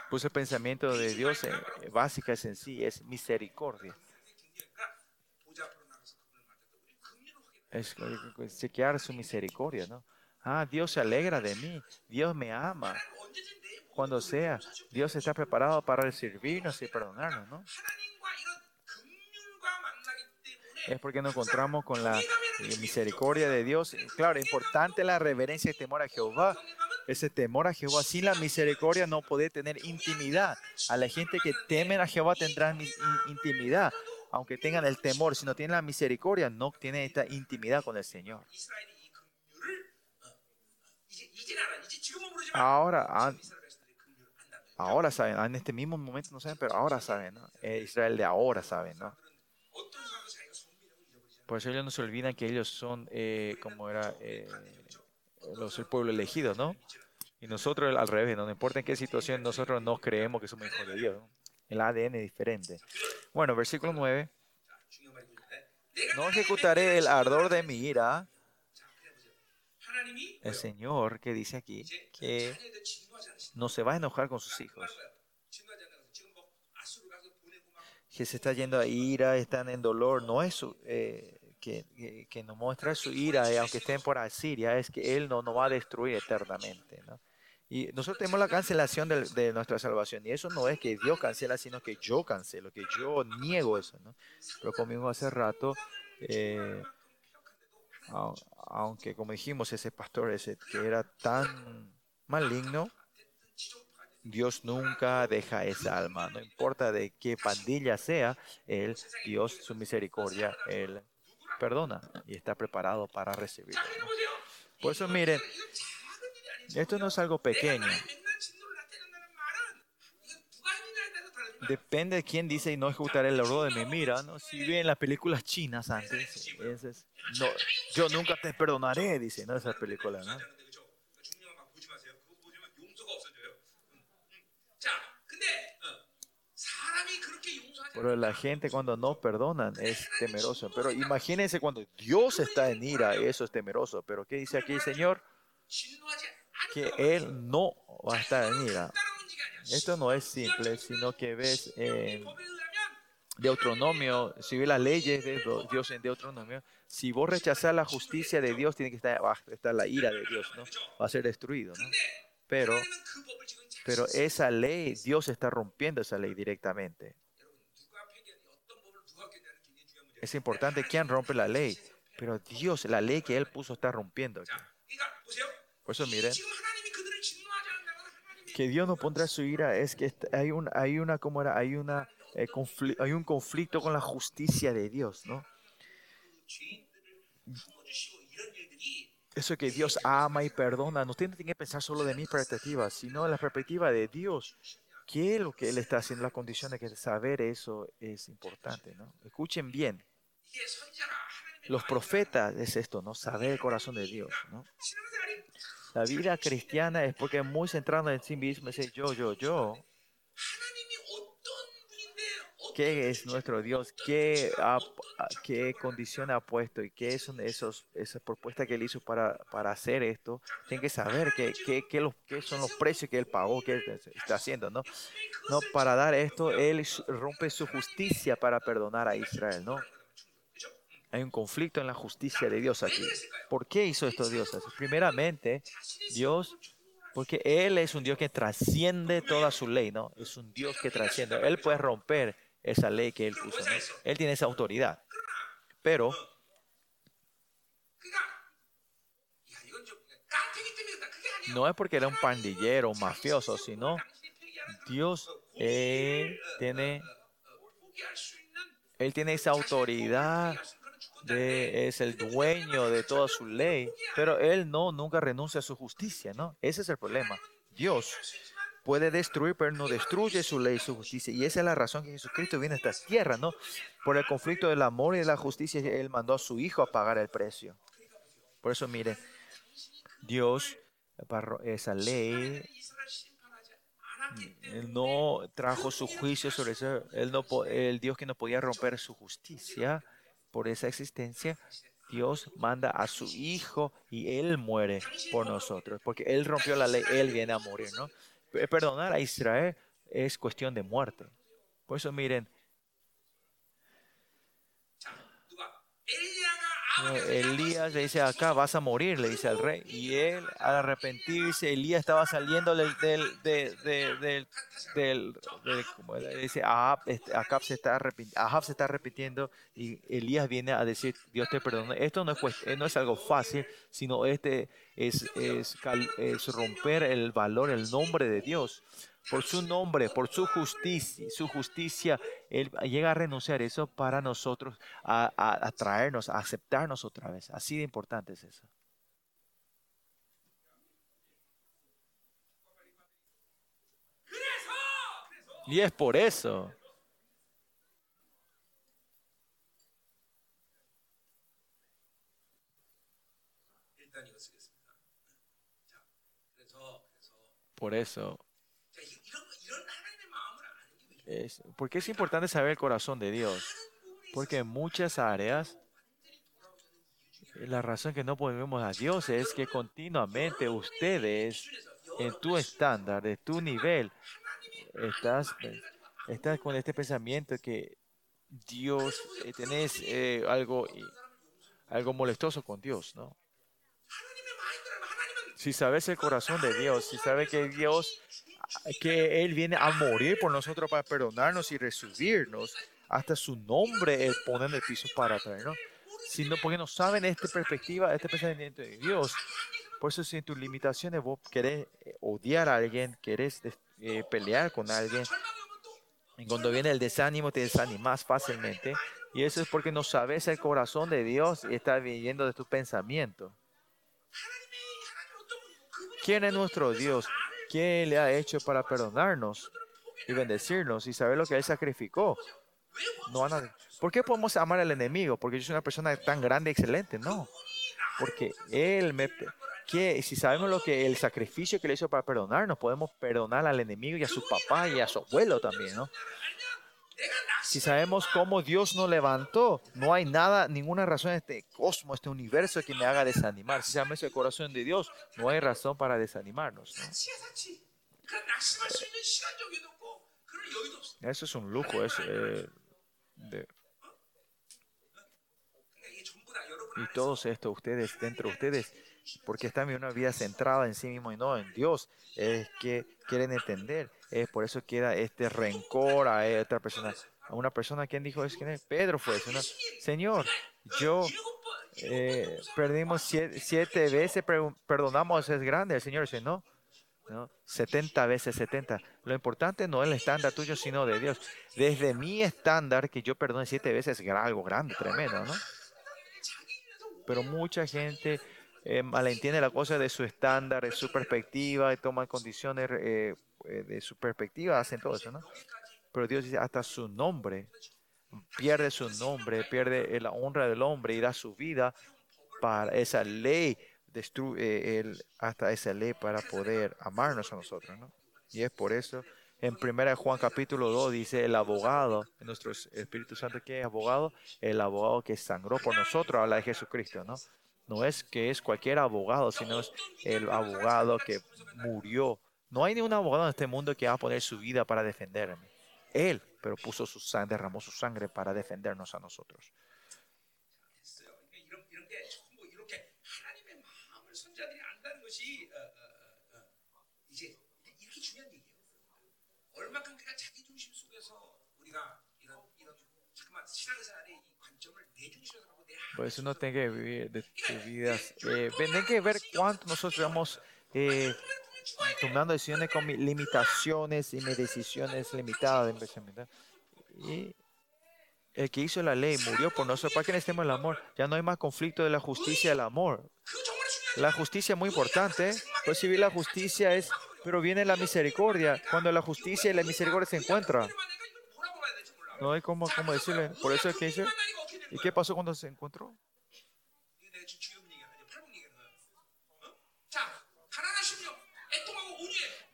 Pues el pensamiento de Dios eh, básica es en sí, es misericordia. Es chequear su misericordia, ¿no? Ah, Dios se alegra de mí, Dios me ama cuando sea. Dios está preparado para servirnos y perdonarnos, ¿no? Es porque nos encontramos con la misericordia de Dios. Claro, es importante la reverencia y temor a Jehová. Ese temor a Jehová, sin la misericordia no puede tener intimidad. A la gente que temen a Jehová tendrán intimidad. Aunque tengan el temor, si no tienen la misericordia, no tienen esta intimidad con el Señor. Ahora, Ahora saben, en este mismo momento no saben, pero ahora saben, ¿no? Israel de ahora saben, ¿no? Por eso ellos no se olvidan que ellos son, eh, como era, eh, los, el pueblo elegido, ¿no? Y nosotros al revés, no importa en qué situación, nosotros no creemos que somos hijos de Dios. ¿no? El ADN es diferente. Bueno, versículo 9. No ejecutaré el ardor de mi ira. El Señor que dice aquí que no se va a enojar con sus hijos. Que se está yendo a ira, están en dolor, no es eh, que, que, que, no muestra su ira, eh, aunque estén por Asiria, es que Él no nos va a destruir eternamente. ¿no? Y nosotros tenemos la cancelación de, de, nuestra salvación. Y eso no es que Dios cancela, sino que yo cancelo, que yo niego eso. ¿no? Pero como hace rato, eh, aunque como dijimos, ese pastor ese que era tan maligno, Dios nunca deja esa alma, no importa de qué pandilla sea, Él, Dios, su misericordia, Él perdona y está preparado para recibirlo. Por eso miren, esto no es algo pequeño. Depende de quién dice y no ejecutaré el oro de mi mira. ¿no? Si bien las películas chinas antes, es, no, yo nunca te perdonaré, dice, ¿no? Esas películas. Pero la gente cuando no perdonan es temeroso. Pero imagínense cuando Dios está en ira, eso es temeroso. Pero ¿qué dice aquí el Señor? Que Él no va a estar en ira. Esto no es simple, sino que ves en Deuteronomio, si ves las leyes de Dios en Deuteronomio, si vos rechazás la justicia de Dios, tiene que estar, va a estar la ira de Dios, ¿no? Va a ser destruido, ¿no? Pero, pero esa ley, Dios está rompiendo esa ley directamente. Es importante quién rompe la ley, pero Dios, la ley que Él puso, está rompiendo. Por eso miren, que Dios no pondrá su ira es que hay, un, hay una, ¿cómo era? Hay, una, eh, hay un conflicto con la justicia de Dios, ¿no? Eso que Dios ama y perdona, no tiene que pensar solo de mi perspectiva, sino de la perspectiva de Dios. ¿Qué es lo que Él está haciendo? La condición de que saber eso es importante, ¿no? Escuchen bien. Los profetas es esto, ¿no? Saber el corazón de Dios, ¿no? La vida cristiana es porque es muy centrada en sí mismo, dice yo, yo, yo. ¿Qué es nuestro Dios? ¿Qué, qué condición ha puesto? ¿Y qué son esos, esas propuestas que él hizo para, para hacer esto? Tienen que saber qué, qué, qué, los, qué son los precios que él pagó, qué está haciendo, ¿no? No, para dar esto, él rompe su justicia para perdonar a Israel, ¿no? Hay un conflicto en la justicia de Dios aquí. ¿Por qué hizo esto Dios? Primeramente, Dios, porque Él es un Dios que trasciende toda su ley, ¿no? Es un Dios que trasciende. Él puede romper esa ley que Él puso. Él tiene esa autoridad. Pero no es porque era un pandillero, un mafioso, sino Dios tiene, Él tiene esa autoridad es el dueño de toda su ley, pero él no nunca renuncia a su justicia, ¿no? Ese es el problema. Dios puede destruir, pero no destruye su ley y su justicia. Y esa es la razón que Jesucristo viene a esta tierra, ¿no? Por el conflicto del amor y de la justicia, Él mandó a su Hijo a pagar el precio. Por eso, mire, Dios, esa ley, él no trajo su juicio sobre eso. Él no, el Dios que no podía romper su justicia por esa existencia, Dios manda a su Hijo y Él muere por nosotros, porque Él rompió la ley, Él viene a morir, ¿no? Perdonar a Israel es cuestión de muerte. Por eso miren, Elías le dice acá vas a morir, le dice al rey. Y él al arrepentirse, Elías estaba saliendo del, del, del, del, como dice, este, se está Ahab se está arrepintiendo y Elías viene a decir, Dios te perdona. Esto no es, no es algo fácil, sino este es, es, es romper el valor, el nombre de Dios por su nombre, por su justicia, su justicia, Él llega a renunciar eso para nosotros, a, a, traernos, a aceptarnos otra vez. Así de importante es eso. Y es por eso. Por eso es, ¿Por qué es importante saber el corazón de Dios? Porque en muchas áreas la razón que no volvemos a Dios es que continuamente ustedes, en tu estándar, de tu nivel, estás, estás con este pensamiento que Dios, eh, tenés eh, algo, algo molestoso con Dios, ¿no? Si sabes el corazón de Dios, si sabes que Dios que Él viene a morir por nosotros para perdonarnos y recibirnos. Hasta su nombre Él pone el piso para traernos. Sino porque no saben esta perspectiva, este pensamiento de Dios. Por eso si en tus limitaciones vos querés eh, odiar a alguien, querés eh, pelear con alguien, cuando viene el desánimo te desanimas fácilmente. Y eso es porque no sabes el corazón de Dios y estás viviendo de tus pensamientos. ¿Quién es nuestro Dios? ¿Qué le ha hecho para perdonarnos y bendecirnos y saber lo que Él sacrificó? No ¿Por qué podemos amar al enemigo? Porque yo soy una persona tan grande y excelente. No. Porque Él me... Que si sabemos lo que el sacrificio que le hizo para perdonarnos, podemos perdonar al enemigo y a su papá y a su abuelo también, ¿no? si sabemos cómo Dios nos levantó, no hay nada, ninguna razón en este cosmos, este universo que me haga desanimar. Si sabemos el corazón de Dios, no hay razón para desanimarnos. Eso es un lujo. Es, eh, y todos esto, ustedes, dentro de ustedes, porque están viviendo una vida centrada en sí mismo y no en Dios, es que quieren entender. Es por eso queda este rencor a eh, esta persona a una persona. ¿Quién dijo es quién es? Pedro fue. Una, Señor, yo eh, perdimos siete, veces, perdonamos, es grande. El Señor dice, no, no, 70 veces 70. Lo importante no es el estándar tuyo, sino de Dios. Desde mi estándar, que yo perdone siete veces, es algo grande, tremendo, ¿no? Pero mucha gente eh, malentiende la cosa de su estándar, de su perspectiva, y toman condiciones eh, de su perspectiva, hacen todo eso, ¿no? Pero Dios dice, hasta su nombre, pierde su nombre, pierde eh, la honra del hombre y da su vida para esa ley, destruye el, hasta esa ley para poder amarnos a nosotros, ¿no? Y es por eso, en 1 Juan capítulo 2 dice, el abogado, nuestro Espíritu Santo que es abogado, el abogado que sangró por nosotros, habla de Jesucristo, ¿no? No es que es cualquier abogado, sino es el abogado que murió. No hay ningún abogado en este mundo que va a poner su vida para defenderme. Él, pero puso su sangre, derramó su sangre para defendernos a nosotros. Por eso no tiene que vivir de, de vidas. Eh, que ver cuánto nosotros vamos eh, tomando decisiones con mis limitaciones y mis decisiones limitadas de pensamiento. Y el que hizo la ley murió por nosotros para que necesitemos el amor. Ya no hay más conflicto de la justicia el amor. La justicia es muy importante. Pues Recibir la justicia es, pero viene la misericordia. Cuando la justicia y la misericordia se encuentran. No hay como, como decirle. Por eso es que dice, ¿y qué pasó cuando se encontró?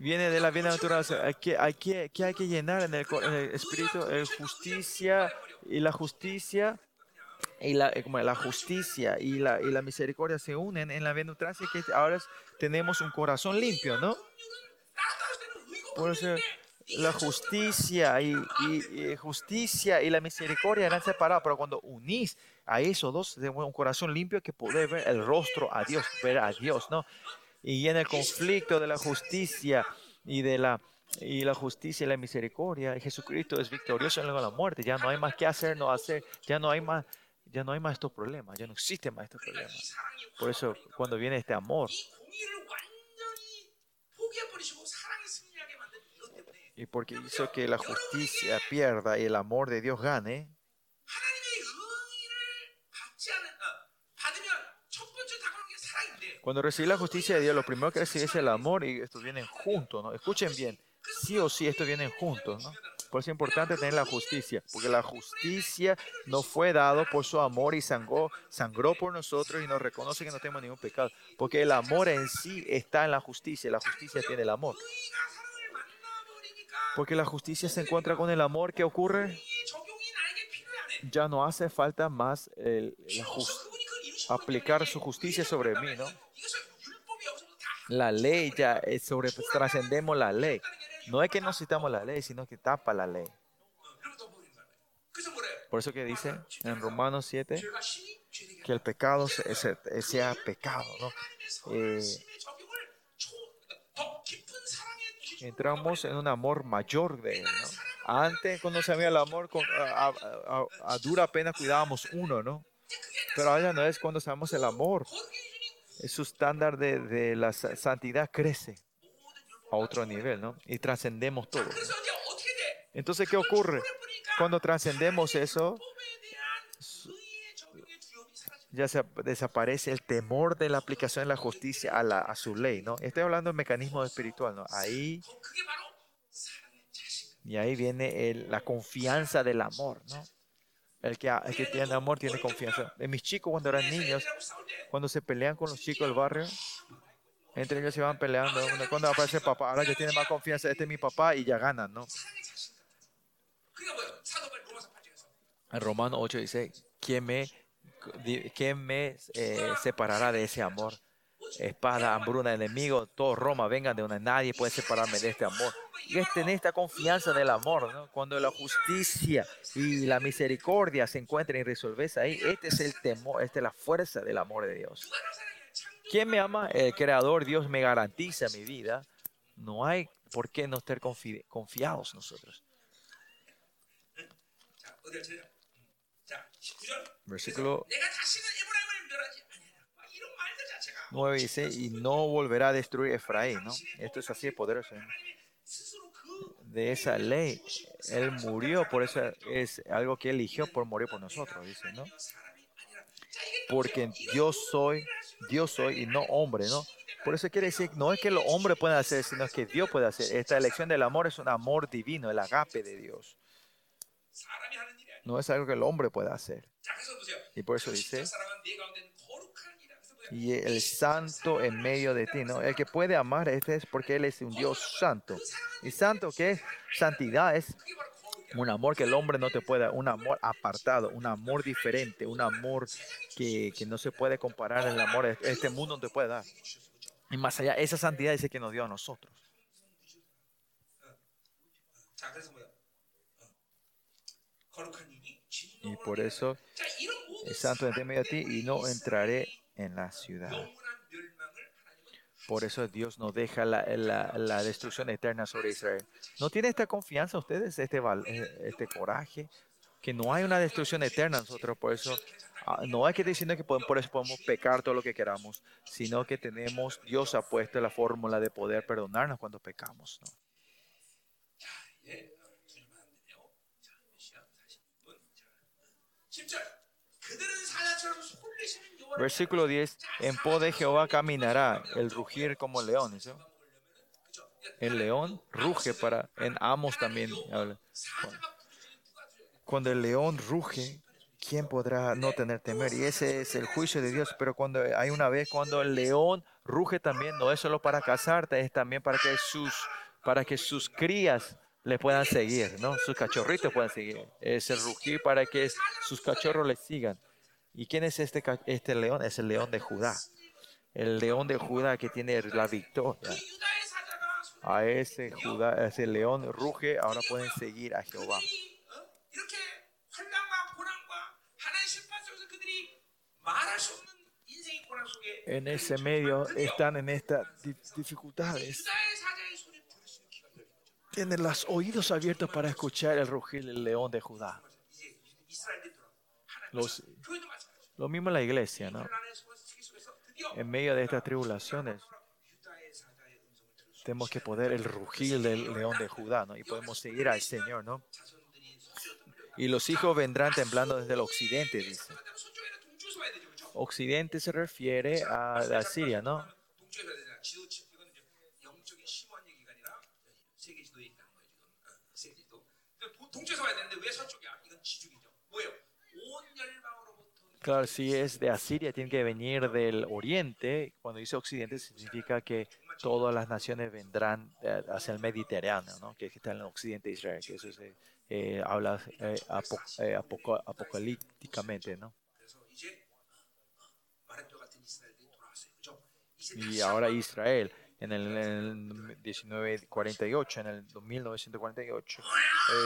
viene de la bienaventuranza. Aquí, aquí, que hay que llenar en el, en el espíritu el justicia y la justicia y la, eh, como la justicia y la, y la misericordia se unen en la bienaventuranza que ahora tenemos un corazón limpio, ¿no? Por eso la justicia y, y, y justicia y la misericordia eran separados, pero cuando unís a esos dos, tenemos un corazón limpio que puede ver el rostro a Dios, ver a Dios, ¿no? y llena el conflicto de la justicia y de la, y la justicia y la misericordia. Jesucristo es victorioso en la muerte. Ya no hay más que hacer, no hacer. Ya no hay más, ya no hay más estos problemas. Ya no existen más estos problemas. Por eso cuando viene este amor y porque hizo que la justicia pierda y el amor de Dios gane. Cuando recibís la justicia de Dios, lo primero que recibís es el amor y estos vienen juntos, ¿no? Escuchen bien, sí o sí estos vienen juntos, ¿no? Por eso es importante tener la justicia, porque la justicia nos fue dado por su amor y sangró, sangró por nosotros y nos reconoce que no tenemos ningún pecado, porque el amor en sí está en la justicia, la justicia tiene el amor. Porque la justicia se encuentra con el amor que ocurre, ya no hace falta más el, el just, aplicar su justicia sobre mí, ¿no? la ley ya es sobre pues, trascendemos la ley. No es que no citamos la ley, sino que tapa la ley. Por eso que dice en Romanos 7 que el pecado sea, eh, sea pecado. ¿no? Eh, entramos en un amor mayor de él. Antes, cuando se había el amor, con, a, a, dura pena cuidábamos uno, ¿no? Pero ahora no es cuando sabemos el amor su estándar de, de la santidad crece a otro nivel, ¿no? Y trascendemos todo. Entonces, ¿qué ocurre? Cuando trascendemos eso, ya se, desaparece el temor de la aplicación de la justicia a, la, a su ley, ¿no? Estoy hablando del mecanismo espiritual, ¿no? Ahí, y ahí viene el, la confianza del amor, ¿no? El que, el que tiene amor tiene confianza. En mis chicos, cuando eran niños, cuando se pelean con los chicos del barrio, entre ellos se van peleando. Cuando aparece papá, ahora que tiene más confianza, este es mi papá y ya ganan, ¿no? En Romano 8 dice, ¿quién me, quién me eh, separará de ese amor? espada, hambruna, enemigo, todo Roma, vengan de una, nadie puede separarme de este amor. Y es tener esta confianza en el amor, ¿no? cuando la justicia y la misericordia se encuentran y resolves ahí, este es el temor, esta es la fuerza del amor de Dios. ¿Quién me ama? El Creador, Dios me garantiza mi vida. No hay por qué no estar confi confiados nosotros. Versículo 9 dice, y no volverá a destruir Efraín, ¿no? Esto es así de poderoso. ¿no? De esa ley, Él murió, por eso es algo que eligió por morir por nosotros, dice, ¿no? Porque yo soy, Dios soy y no hombre, ¿no? Por eso quiere decir, no es que los hombres puedan hacer, sino que Dios puede hacer. Esta elección del amor es un amor divino, el agape de Dios. No es algo que el hombre pueda hacer. Y por eso dice, y el santo en medio de ti. ¿no? El que puede amar este es porque Él es un Dios santo. Y santo que es santidad es un amor que el hombre no te puede, un amor apartado, un amor diferente, un amor que, que no se puede comparar el amor de este mundo no te puede dar. Y más allá, esa santidad es el que nos dio a nosotros. Y por eso, el santo entre medio de ti y no entraré en la ciudad. Por eso Dios no deja la, la, la, destrucción eterna sobre Israel. ¿No tiene esta confianza ustedes, este, eh, este coraje? Que no hay una destrucción eterna nosotros. Por eso ah, no hay que diciendo que por eso podemos pecar todo lo que queramos, sino que tenemos, Dios ha puesto la fórmula de poder perdonarnos cuando pecamos. ¿no? Versículo 10, en pos de Jehová caminará el rugir como león. ¿sí? El león ruge para, en Amos también. Cuando el león ruge, ¿quién podrá no tener temer? Y ese es el juicio de Dios. Pero cuando hay una vez, cuando el león ruge también, no es solo para casarte, es también para que sus, para que sus crías le puedan seguir, ¿no? Sus cachorritos puedan seguir. Es el rugir para que sus cachorros le sigan. ¿Y quién es este, este león? Es el león de Judá. El león de Judá que tiene la victoria. A ese, Judá, a ese león ruge, ahora pueden seguir a Jehová. En ese medio están en estas dificultades. Tienen los oídos abiertos para escuchar el rugir del león de Judá. Los, lo mismo en la iglesia, ¿no? En medio de estas tribulaciones, tenemos que poder el rugir del león de Judá, ¿no? Y podemos seguir al Señor, ¿no? Y los hijos vendrán temblando desde el occidente, dice. Occidente se refiere a, a Siria, ¿no? Claro, si es de Asiria, tiene que venir del oriente. Cuando dice occidente, significa que todas las naciones vendrán eh, hacia el Mediterráneo, ¿no? que está en el occidente de Israel, que eso se eh, habla eh, eh, apocalípticamente. ¿no? Y ahora Israel, en el, en el 1948, en el 1948,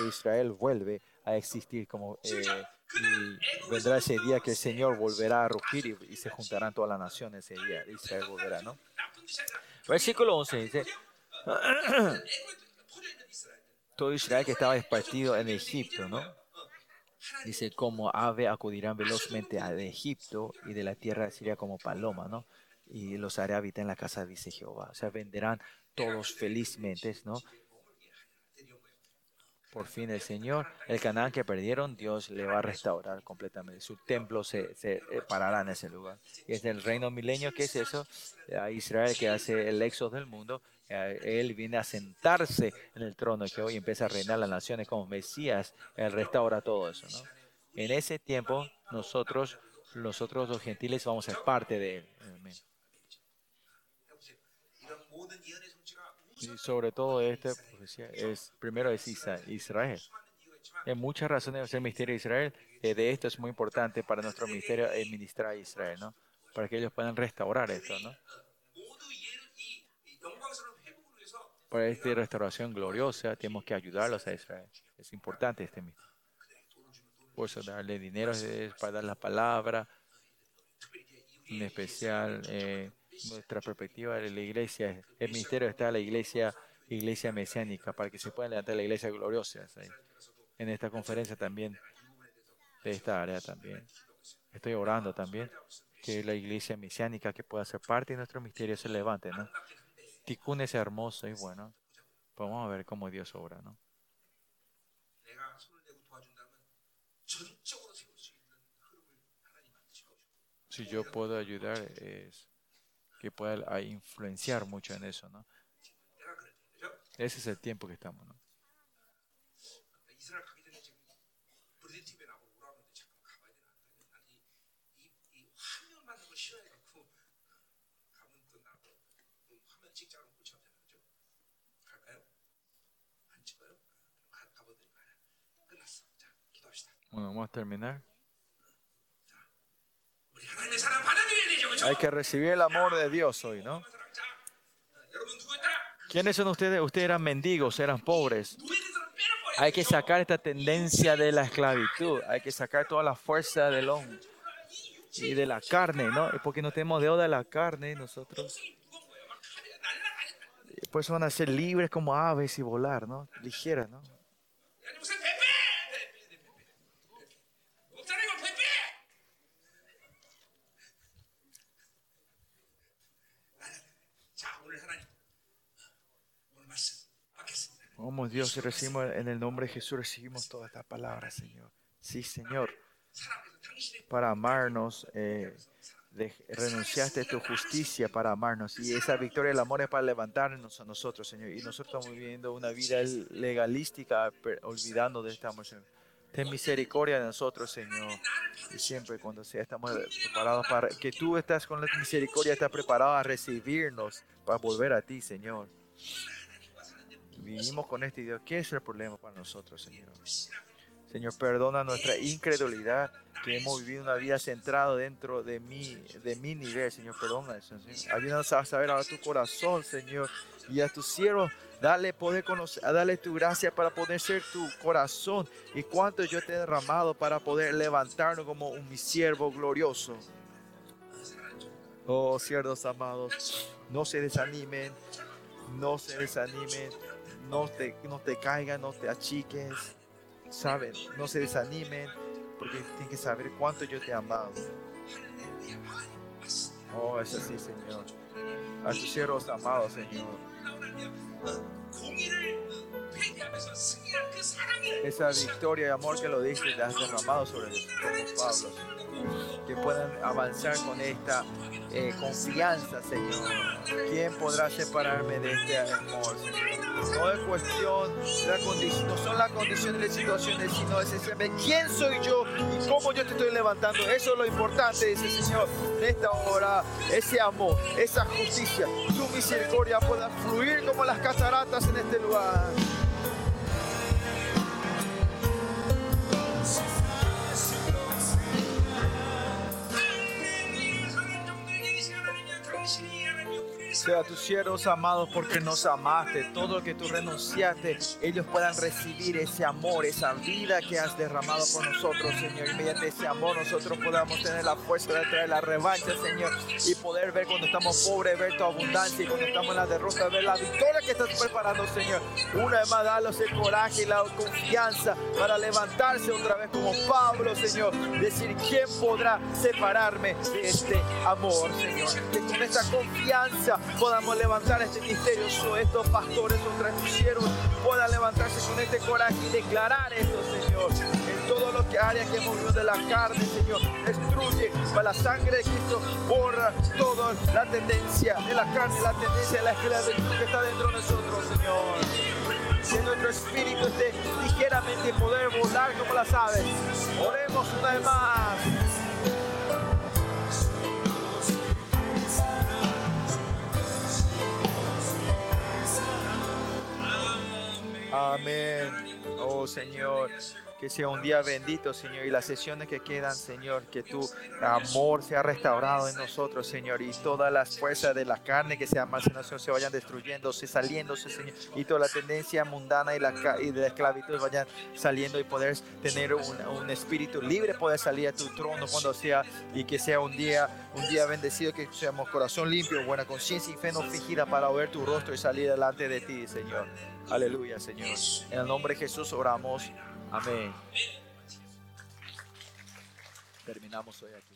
Israel vuelve a existir, como eh, y vendrá ese día que el Señor volverá a rugir y, y, se juntarán todas las naciones ese día, Israel volverá, ¿no? Versículo 11 dice, todo Israel que estaba esparcido en Egipto, ¿no? Dice, como ave acudirán velozmente al Egipto y de la tierra de Siria como paloma, ¿no? Y los haré habitar en la casa, dice Jehová. O sea, venderán todos felizmente, ¿no? por fin el Señor. El canal que perdieron, Dios le va a restaurar completamente. Su templo se, se eh, parará en ese lugar. Y es el reino milenio, ¿qué es eso? Eh, a Israel que hace el éxodo del mundo. Eh, él viene a sentarse en el trono que hoy empieza a reinar las naciones como Mesías. Él restaura todo eso. ¿no? En ese tiempo, nosotros, nosotros los gentiles, vamos a ser parte de Él. Amén y sobre todo pues, esta profecía es primero es Israel. Hay muchas razones del ministerio de Israel. Eh, de esto es muy importante para nuestro ministerio el ministrar a Israel, ¿no? Para que ellos puedan restaurar esto, ¿no? Para esta restauración gloriosa tenemos que ayudarlos a Israel. Es importante este ministerio. Por eso darle dinero es para dar la palabra, en especial eh, nuestra perspectiva de la iglesia, el ministerio está la iglesia, iglesia mesiánica, para que se pueda levantar la iglesia gloriosa. ¿sí? En esta conferencia también, de esta área también. Estoy orando también que la iglesia mesiánica que pueda ser parte de nuestro misterio se levante, ¿no? Tikkun es hermoso y bueno. Pues vamos a ver cómo Dios obra, ¿no? Si yo puedo ayudar es que pueda ah, influenciar mucho en eso, ¿no? Ese es el tiempo que estamos, ¿no? Bueno, vamos a terminar. Hay que recibir el amor de Dios hoy, ¿no? ¿Quiénes son ustedes? Ustedes eran mendigos, eran pobres. Hay que sacar esta tendencia de la esclavitud. Hay que sacar toda la fuerza del hombre y de la carne, ¿no? Porque no tenemos deuda de la carne nosotros. Por van a ser libres como aves y volar, ¿no? Ligeras, ¿no? Amamos Dios recibimos en el nombre de Jesús, recibimos todas estas palabras, Señor. Sí, Señor. Para amarnos, eh, renunciaste a tu justicia para amarnos. Y esa victoria del amor es para levantarnos a nosotros, Señor. Y nosotros estamos viviendo una vida legalística, olvidando de esta amor, Ten misericordia de nosotros, Señor. Y siempre cuando sea, estamos preparados para que tú estás con la misericordia, estás preparado a recibirnos, para volver a ti, Señor. Vivimos con este Dios. ¿Qué es el problema para nosotros, Señor? Señor, perdona nuestra incredulidad, que hemos vivido una vida centrada dentro de mí, de mi nivel, Señor. Perdona eso, Señor. Ayúdanos a saber a tu corazón, Señor, y a tus siervos. Dale poder conocer, dale tu gracia para poder ser tu corazón y cuánto yo te he derramado para poder levantarnos como un mi siervo glorioso. Oh, siervos amados, no se desanimen, no se desanimen, no te, no te caigan, no te achiques, saben, no se desanimen, porque tienen que saber cuánto yo te he amado. Oh, es así, Señor. A tus siervos amados, Señor. Esa victoria y amor que lo diste, te has derramado sobre nosotros, Pablo. Que puedan avanzar con esta eh, confianza, Señor. ¿Quién podrá separarme de este amor? No es cuestión, la no son las condiciones de situaciones, sino es ese, quién soy yo y cómo yo te estoy levantando. Eso es lo importante, dice Señor, en esta hora. Ese amor, esa justicia, tu misericordia pueda fluir como las cataratas en este lugar. Sea tus siervos amados porque nos amaste, todo lo que tú renunciaste, ellos puedan recibir ese amor, esa vida que has derramado por nosotros, Señor. Y mediante ese amor nosotros podamos tener la fuerza de traer la revancha, Señor, y poder ver cuando estamos pobres, ver tu abundancia y cuando estamos en la derrota, ver la victoria que estás preparando, Señor. Una vez más, dalos el coraje y la confianza para levantarse otra vez como Pablo, Señor. Decir, ¿quién podrá separarme de este amor, Señor? Que con esta confianza podamos levantar este misterio. Estos pastores, otros siervos, puedan levantarse con este coraje y declarar esto, Señor. En todo lo que área que hemos de la carne, Señor, destruye para la sangre de Cristo, borra toda la tendencia de la carne, la tendencia de la esclavitud que está dentro de nosotros, Señor. Que nuestro espíritu esté ligeramente poder volar como las aves. Oremos una vez más. Amén. Oh Señor, Que sea un día bendito, Señor, y las sesiones que quedan, Señor, que tu amor sea restaurado en nosotros, Señor, y todas las fuerzas de la carne que se almacenan se vayan destruyéndose, saliéndose, Señor, y toda la tendencia mundana y, la, y de la esclavitud vayan saliendo y poder tener un, un espíritu libre, poder salir a tu trono cuando sea, y que sea un día, un día bendecido, que seamos corazón limpio, buena conciencia y fe no fingida para ver tu rostro y salir delante de ti, Señor. Aleluya, Señor. En el nombre de Jesús oramos. Amén. Terminamos hoy aquí.